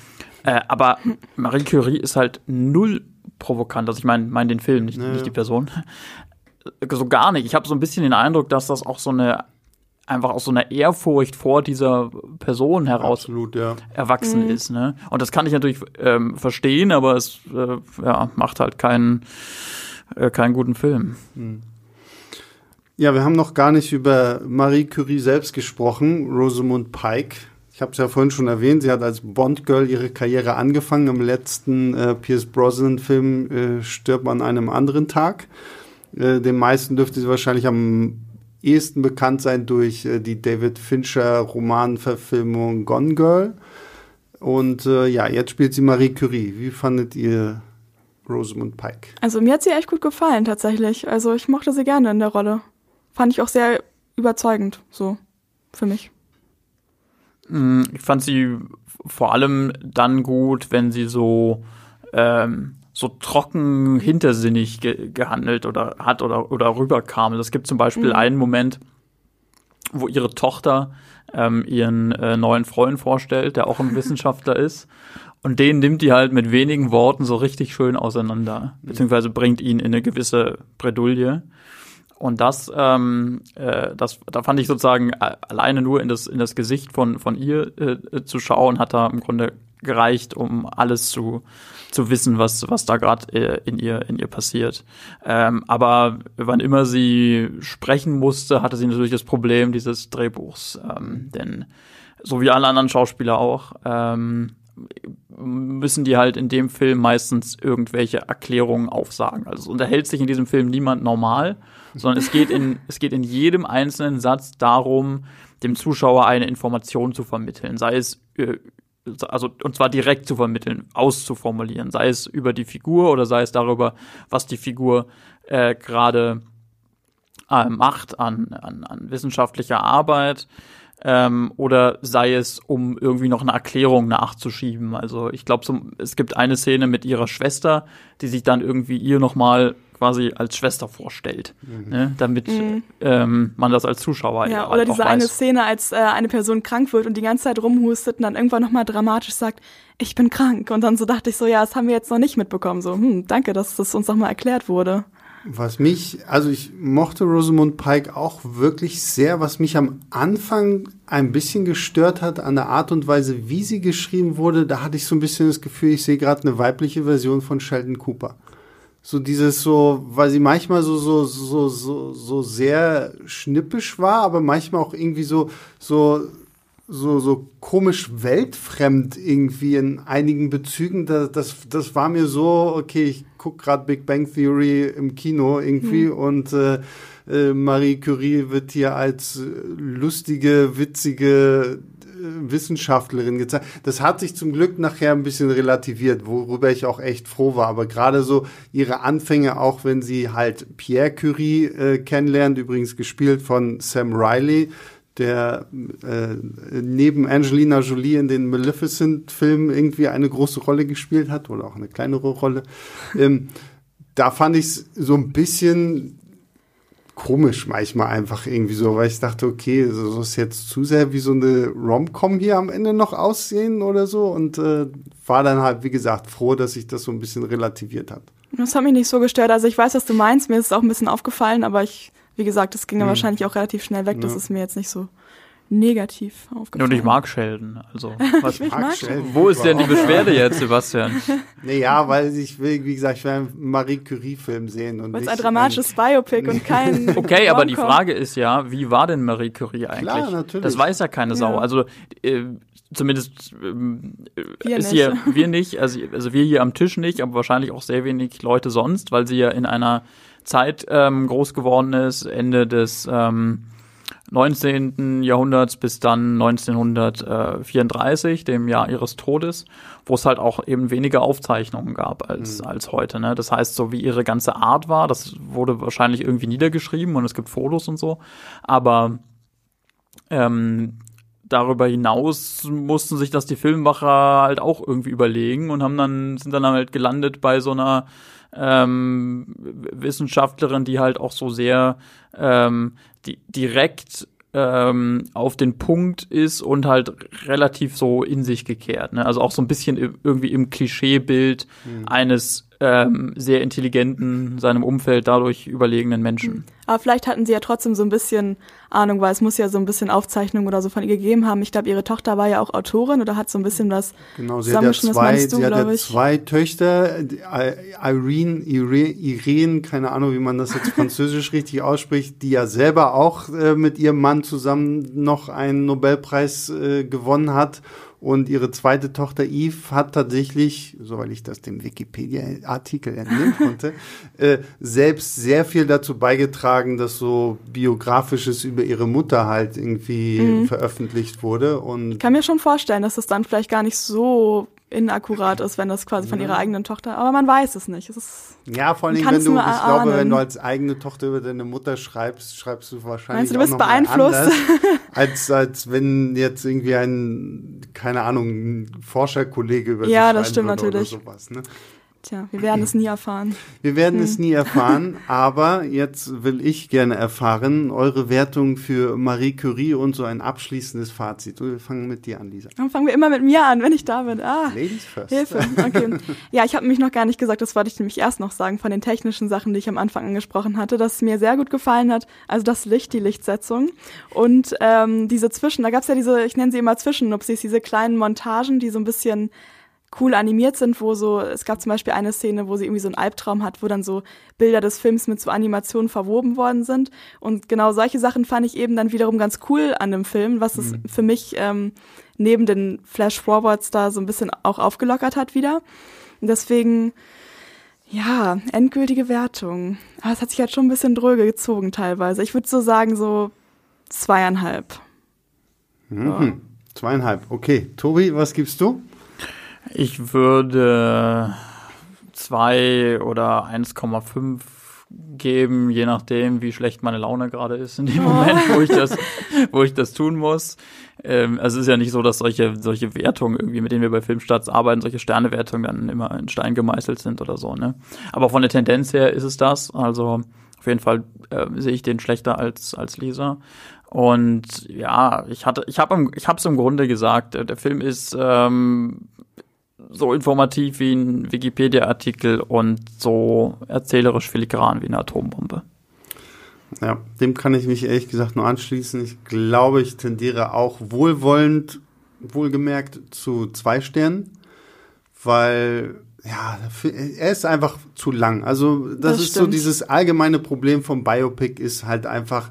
Äh, aber Marie Curie ist halt null provokant. Also ich meine mein den Film, nicht, naja. nicht die Person. So gar nicht. Ich habe so ein bisschen den Eindruck, dass das auch so eine einfach aus so einer Ehrfurcht vor dieser Person heraus Absolut, ja. erwachsen mhm. ist. Ne? Und das kann ich natürlich ähm, verstehen, aber es äh, ja, macht halt keinen, äh, keinen guten Film. Mhm. Ja, wir haben noch gar nicht über Marie Curie selbst gesprochen, Rosamund Pike. Ich habe es ja vorhin schon erwähnt, sie hat als Bond-Girl ihre Karriere angefangen. Im letzten äh, Pierce Brosnan-Film äh, stirbt man an einem anderen Tag. Äh, den meisten dürfte sie wahrscheinlich am ehesten bekannt sein durch äh, die David Fincher Romanverfilmung Gone Girl. Und äh, ja, jetzt spielt sie Marie Curie. Wie fandet ihr Rosamund Pike? Also mir hat sie echt gut gefallen tatsächlich. Also ich mochte sie gerne in der Rolle. Fand ich auch sehr überzeugend, so für mich. Mm, ich fand sie vor allem dann gut, wenn sie so ähm, so trocken hintersinnig ge gehandelt oder hat oder oder rüberkam. Es gibt zum Beispiel mhm. einen Moment, wo ihre Tochter ähm, ihren äh, neuen Freund vorstellt, der auch ein Wissenschaftler ist. Und den nimmt die halt mit wenigen Worten so richtig schön auseinander, beziehungsweise bringt ihn in eine gewisse Bredouille. Und das, ähm, äh, das, da fand ich sozusagen äh, alleine nur in das, in das Gesicht von, von ihr äh, zu schauen, hat da im Grunde gereicht, um alles zu, zu wissen, was, was da gerade äh, in ihr, in ihr passiert. Ähm, aber wann immer sie sprechen musste, hatte sie natürlich das Problem dieses Drehbuchs. Ähm, denn so wie alle anderen Schauspieler auch, ähm, müssen die halt in dem Film meistens irgendwelche Erklärungen aufsagen. Also es unterhält sich in diesem Film niemand normal, sondern es geht in, es geht in jedem einzelnen Satz darum, dem Zuschauer eine Information zu vermitteln, sei es äh, also und zwar direkt zu vermitteln, auszuformulieren, sei es über die Figur oder sei es darüber, was die Figur äh, gerade äh, macht an, an, an wissenschaftlicher Arbeit ähm, oder sei es, um irgendwie noch eine Erklärung nachzuschieben. Also ich glaube, so, es gibt eine Szene mit ihrer Schwester, die sich dann irgendwie ihr nochmal quasi als Schwester vorstellt, mhm. ne, damit mhm. ähm, man das als Zuschauer ja oder diese eine Szene, als äh, eine Person krank wird und die ganze Zeit rumhustet und dann irgendwann nochmal dramatisch sagt, ich bin krank und dann so dachte ich so, ja, das haben wir jetzt noch nicht mitbekommen, so, hm, danke, dass das uns nochmal erklärt wurde. Was mich, also ich mochte Rosamund Pike auch wirklich sehr, was mich am Anfang ein bisschen gestört hat an der Art und Weise, wie sie geschrieben wurde, da hatte ich so ein bisschen das Gefühl, ich sehe gerade eine weibliche Version von Sheldon Cooper. So dieses so, weil sie manchmal so so so so so sehr schnippisch war, aber manchmal auch irgendwie so so so, so komisch weltfremd irgendwie in einigen Bezügen. Das, das, das war mir so, okay, ich gucke gerade Big Bang Theory im Kino irgendwie mhm. und äh, äh, Marie Curie wird hier als lustige, witzige Wissenschaftlerin gezeigt. Das hat sich zum Glück nachher ein bisschen relativiert, worüber ich auch echt froh war. Aber gerade so ihre Anfänge, auch wenn sie halt Pierre Curie äh, kennenlernt, übrigens gespielt von Sam Riley, der äh, neben Angelina Jolie in den Maleficent-Filmen irgendwie eine große Rolle gespielt hat oder auch eine kleinere Rolle. Ähm, da fand ich es so ein bisschen komisch manchmal einfach irgendwie so, weil ich dachte, okay, so ist jetzt zu sehr wie so eine Rom-Com hier am Ende noch aussehen oder so und äh, war dann halt, wie gesagt, froh, dass sich das so ein bisschen relativiert hat. Das hat mich nicht so gestört. Also ich weiß, was du meinst, mir ist es auch ein bisschen aufgefallen, aber ich wie gesagt, das ging ja hm. wahrscheinlich auch relativ schnell weg. Das ist mir jetzt nicht so negativ aufgefallen. Und ich mag Sheldon. Also, was ich mag Sheldon. Wo ist denn die Beschwerde jetzt, Sebastian? Naja, weil ich will, wie gesagt, ich will einen Marie Curie-Film sehen. Weil es ein dramatisches Biopic und kein. Okay, aber die Frage ist ja, wie war denn Marie Curie eigentlich? Klar, natürlich. Das weiß ja keine Sau. Ja. Also, äh, zumindest äh, ist hier, wir nicht, also, also wir hier am Tisch nicht, aber wahrscheinlich auch sehr wenig Leute sonst, weil sie ja in einer Zeit ähm, groß geworden ist, Ende des ähm, 19. Jahrhunderts bis dann 1934, dem Jahr ihres Todes, wo es halt auch eben weniger Aufzeichnungen gab als, mhm. als heute. Ne? Das heißt, so wie ihre ganze Art war, das wurde wahrscheinlich irgendwie niedergeschrieben und es gibt Fotos und so, aber ähm, darüber hinaus mussten sich das die Filmmacher halt auch irgendwie überlegen und haben dann, sind dann halt gelandet bei so einer ähm, Wissenschaftlerin, die halt auch so sehr ähm, die, direkt ähm, auf den Punkt ist und halt relativ so in sich gekehrt. Ne? Also auch so ein bisschen irgendwie im Klischeebild mhm. eines ähm, sehr intelligenten, seinem Umfeld dadurch überlegenen Menschen. Hm. Aber vielleicht hatten sie ja trotzdem so ein bisschen Ahnung, weil es muss ja so ein bisschen Aufzeichnung oder so von ihr gegeben haben. Ich glaube, ihre Tochter war ja auch Autorin oder hat so ein bisschen was Genau, sie hat ja zwei, du, sie hat ja zwei Töchter, Irene, Irene, Irene, keine Ahnung, wie man das jetzt französisch richtig ausspricht, die ja selber auch äh, mit ihrem Mann zusammen noch einen Nobelpreis äh, gewonnen hat und ihre zweite Tochter Eve hat tatsächlich, soweit ich das dem Wikipedia-Artikel entnehmen konnte, äh, selbst sehr viel dazu beigetragen, dass so biografisches über ihre Mutter halt irgendwie mhm. veröffentlicht wurde. Und ich kann mir schon vorstellen, dass das dann vielleicht gar nicht so inakkurat ist, wenn das quasi von ihrer eigenen Tochter, aber man weiß es nicht. Es ist, ja, vor allem, wenn du, ich glaube, wenn du als eigene Tochter über deine Mutter schreibst, schreibst du wahrscheinlich Meinst du, du bist beeinflusst? Als, als wenn jetzt irgendwie ein, keine Ahnung, ein Forscherkollege über ja, das stimmt natürlich. oder sowas. Ne? Tja, wir werden es nie erfahren. Wir werden hm. es nie erfahren, aber jetzt will ich gerne erfahren, eure Wertung für Marie Curie und so ein abschließendes Fazit. Wir fangen mit dir an, Lisa. Dann fangen wir immer mit mir an, wenn ich da bin. Ah, Ladies first. Hilfe. Okay. Ja, ich habe mich noch gar nicht gesagt, das wollte ich nämlich erst noch sagen, von den technischen Sachen, die ich am Anfang angesprochen hatte, dass es mir sehr gut gefallen hat. Also das Licht, die Lichtsetzung und ähm, diese Zwischen, da gab es ja diese, ich nenne sie immer Zwischennupsis, diese kleinen Montagen, die so ein bisschen cool animiert sind, wo so, es gab zum Beispiel eine Szene, wo sie irgendwie so einen Albtraum hat, wo dann so Bilder des Films mit so Animationen verwoben worden sind. Und genau solche Sachen fand ich eben dann wiederum ganz cool an dem Film, was es mhm. für mich ähm, neben den Flash-Forwards da so ein bisschen auch aufgelockert hat wieder. Und deswegen, ja, endgültige Wertung. Aber es hat sich halt schon ein bisschen dröge gezogen teilweise. Ich würde so sagen, so zweieinhalb. Mhm. So. Zweieinhalb, okay. Tobi, was gibst du? Ich würde zwei oder 1,5 geben, je nachdem, wie schlecht meine Laune gerade ist in dem Moment, wo ich das, wo ich das tun muss. Ähm, also es ist ja nicht so, dass solche, solche Wertungen irgendwie, mit denen wir bei Filmstarts arbeiten, solche Sternewertungen dann immer in Stein gemeißelt sind oder so, ne? Aber von der Tendenz her ist es das. Also auf jeden Fall äh, sehe ich den schlechter als, als Leser. Und ja, ich hatte, ich habe ich habe es im Grunde gesagt, der Film ist ähm, so informativ wie ein Wikipedia-Artikel und so erzählerisch filigran wie eine Atombombe. Ja, dem kann ich mich ehrlich gesagt nur anschließen. Ich glaube, ich tendiere auch wohlwollend, wohlgemerkt, zu zwei Sternen, weil ja, er ist einfach zu lang. Also das, das ist stimmt. so dieses allgemeine Problem vom Biopic ist halt einfach,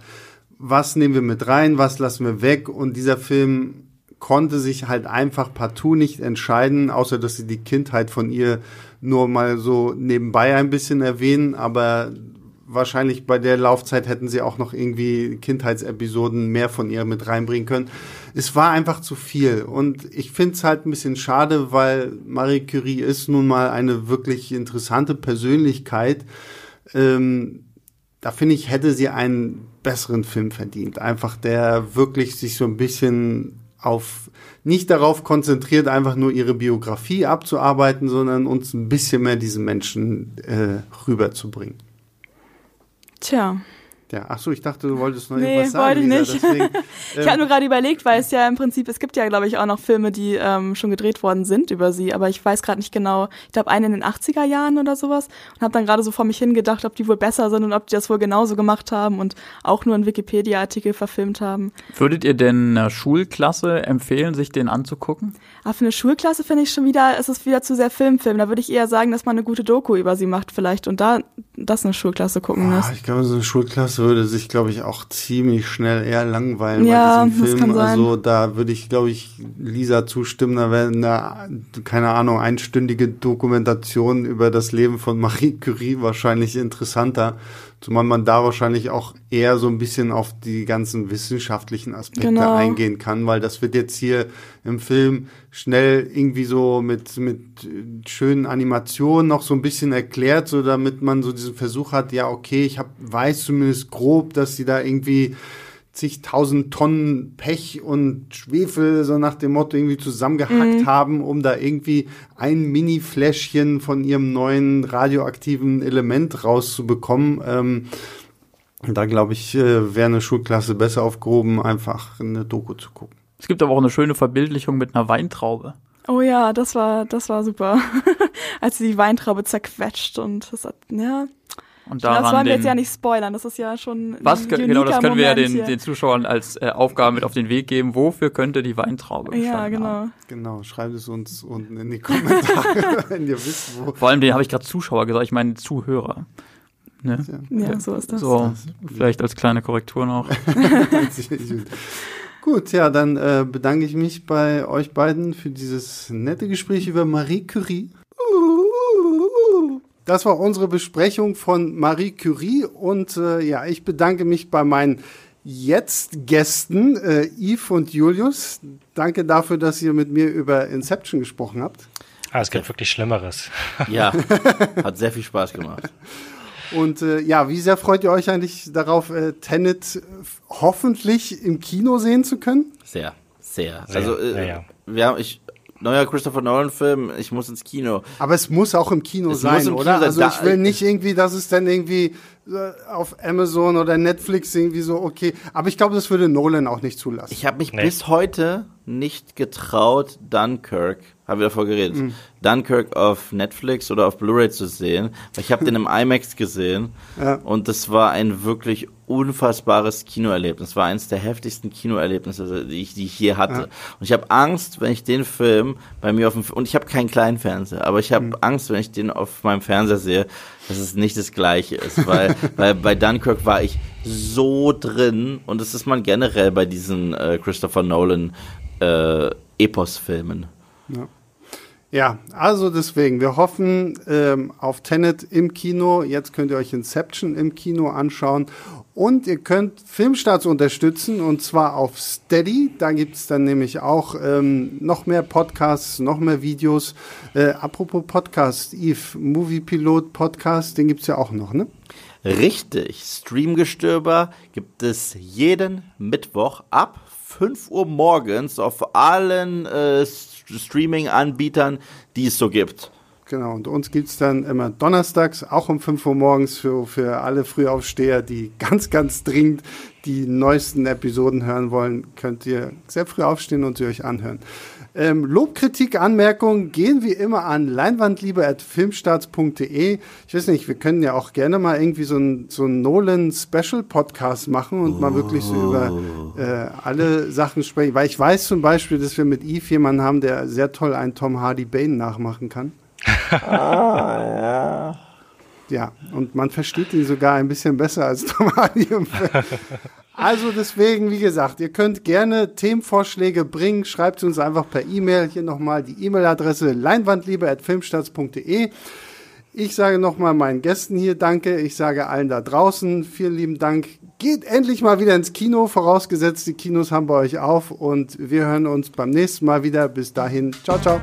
was nehmen wir mit rein, was lassen wir weg und dieser Film konnte sich halt einfach partout nicht entscheiden, außer dass sie die Kindheit von ihr nur mal so nebenbei ein bisschen erwähnen, aber wahrscheinlich bei der Laufzeit hätten sie auch noch irgendwie Kindheitsepisoden mehr von ihr mit reinbringen können. Es war einfach zu viel und ich finde es halt ein bisschen schade, weil Marie Curie ist nun mal eine wirklich interessante Persönlichkeit. Ähm, da finde ich, hätte sie einen besseren Film verdient. Einfach der wirklich sich so ein bisschen auf nicht darauf konzentriert, einfach nur ihre Biografie abzuarbeiten, sondern uns ein bisschen mehr diesen Menschen äh, rüberzubringen. Tja. Ja, ach so, ich dachte, du wolltest noch nee, irgendwas sagen. wollte ich nicht. Deswegen, ähm, ich habe nur gerade überlegt, weil es ja im Prinzip, es gibt ja, glaube ich, auch noch Filme, die ähm, schon gedreht worden sind über sie, aber ich weiß gerade nicht genau. Ich glaube, einen in den 80er Jahren oder sowas und habe dann gerade so vor mich hingedacht, ob die wohl besser sind und ob die das wohl genauso gemacht haben und auch nur einen Wikipedia-Artikel verfilmt haben. Würdet ihr denn einer Schulklasse empfehlen, sich den anzugucken? Aber für eine Schulklasse finde ich schon wieder, ist es wieder zu sehr Filmfilm. Da würde ich eher sagen, dass man eine gute Doku über sie macht vielleicht und da das eine Schulklasse gucken lässt. Ich glaube, so eine Schulklasse würde sich, glaube ich, auch ziemlich schnell eher langweilen ja, bei diesem Film. Das kann sein. Also da würde ich, glaube ich, Lisa zustimmen. Da wäre eine, keine Ahnung, einstündige Dokumentation über das Leben von Marie Curie wahrscheinlich interessanter Zumal man da wahrscheinlich auch eher so ein bisschen auf die ganzen wissenschaftlichen Aspekte genau. eingehen kann, weil das wird jetzt hier im Film schnell irgendwie so mit, mit schönen Animationen noch so ein bisschen erklärt, so damit man so diesen Versuch hat, ja, okay, ich hab, weiß zumindest grob, dass sie da irgendwie zigtausend Tonnen Pech und Schwefel, so nach dem Motto, irgendwie zusammengehackt mhm. haben, um da irgendwie ein Mini-Fläschchen von ihrem neuen radioaktiven Element rauszubekommen. Ähm, da glaube ich, äh, wäre eine Schulklasse besser aufgehoben, einfach eine Doku zu gucken. Es gibt aber auch eine schöne Verbildlichung mit einer Weintraube. Oh ja, das war, das war super. Als sie die Weintraube zerquetscht und das hat, ja, und daran das wollen wir jetzt ja nicht spoilern, das ist ja schon. Was, genau, das können Moment wir ja den, den Zuschauern als äh, Aufgabe mit auf den Weg geben. Wofür könnte die Weintraube Ja, genau. Haben? Genau, schreibt es uns unten in die Kommentare, wenn ihr wisst, wo. Vor allem, den habe ich gerade Zuschauer gesagt, ich meine Zuhörer. Ne? Ja, so ist das. So, vielleicht als kleine Korrektur noch. Gut, ja, dann äh, bedanke ich mich bei euch beiden für dieses nette Gespräch über Marie Curie. Das war unsere Besprechung von Marie Curie und äh, ja, ich bedanke mich bei meinen jetzt Gästen, äh, Yves und Julius. Danke dafür, dass ihr mit mir über Inception gesprochen habt. Ah, es gibt wirklich Schlimmeres. Ja, hat sehr viel Spaß gemacht. Und äh, ja, wie sehr freut ihr euch eigentlich darauf, äh, Tenet hoffentlich im Kino sehen zu können? Sehr, sehr. sehr also äh, ja, ja. wir haben, ich neuer Christopher Nolan-Film, ich muss ins Kino. Aber es muss auch im Kino es sein, im oder? Kino also ich will nicht irgendwie, dass es dann irgendwie äh, auf Amazon oder Netflix irgendwie so, okay. Aber ich glaube, das würde Nolan auch nicht zulassen. Ich habe mich nee. bis heute nicht getraut, Dunkirk, haben wir davor geredet, mhm. Dunkirk auf Netflix oder auf Blu-ray zu sehen. Weil ich habe den im IMAX gesehen ja. und das war ein wirklich unfassbares Kinoerlebnis. Das war eines der heftigsten Kinoerlebnisse, die ich, die ich je hatte. Ja. Und ich habe Angst, wenn ich den Film bei mir auf dem und ich habe keinen kleinen Fernseher, aber ich habe mhm. Angst, wenn ich den auf meinem Fernseher sehe, dass es nicht das gleiche ist, weil, weil bei Dunkirk war ich so drin und das ist man generell bei diesen äh, Christopher Nolan äh, Epos-Filmen. Ja. Ja, also deswegen, wir hoffen ähm, auf Tenet im Kino. Jetzt könnt ihr euch Inception im Kino anschauen. Und ihr könnt Filmstarts unterstützen und zwar auf Steady. Da gibt's dann nämlich auch ähm, noch mehr Podcasts, noch mehr Videos. Äh, apropos Podcast, Eve, Movie Pilot Podcast, den gibt's ja auch noch, ne? Richtig, Streamgestöber gibt es jeden Mittwoch ab 5 Uhr morgens auf allen äh, Streaming-Anbietern, die es so gibt. Genau, und uns gibt es dann immer donnerstags, auch um 5 Uhr morgens für, für alle Frühaufsteher, die ganz, ganz dringend die neuesten Episoden hören wollen, könnt ihr sehr früh aufstehen und sie euch anhören. Ähm, Lobkritik, Anmerkungen gehen wie immer an leinwandliebe.filmstarts.de. Ich weiß nicht, wir können ja auch gerne mal irgendwie so einen so Nolan-Special-Podcast machen und oh. mal wirklich so über äh, alle Sachen sprechen. Weil ich weiß zum Beispiel, dass wir mit Eve jemanden haben, der sehr toll einen Tom Hardy Bane nachmachen kann. Ah, ja. Ja, und man versteht ihn sogar ein bisschen besser als Tom Hardy im Film. Also deswegen, wie gesagt, ihr könnt gerne Themenvorschläge bringen. Schreibt uns einfach per E-Mail. Hier nochmal die E-Mail-Adresse leinwandliebe.filmstarts.de. Ich sage nochmal meinen Gästen hier Danke. Ich sage allen da draußen vielen lieben Dank. Geht endlich mal wieder ins Kino, vorausgesetzt die Kinos haben bei euch auf. Und wir hören uns beim nächsten Mal wieder. Bis dahin. Ciao, ciao.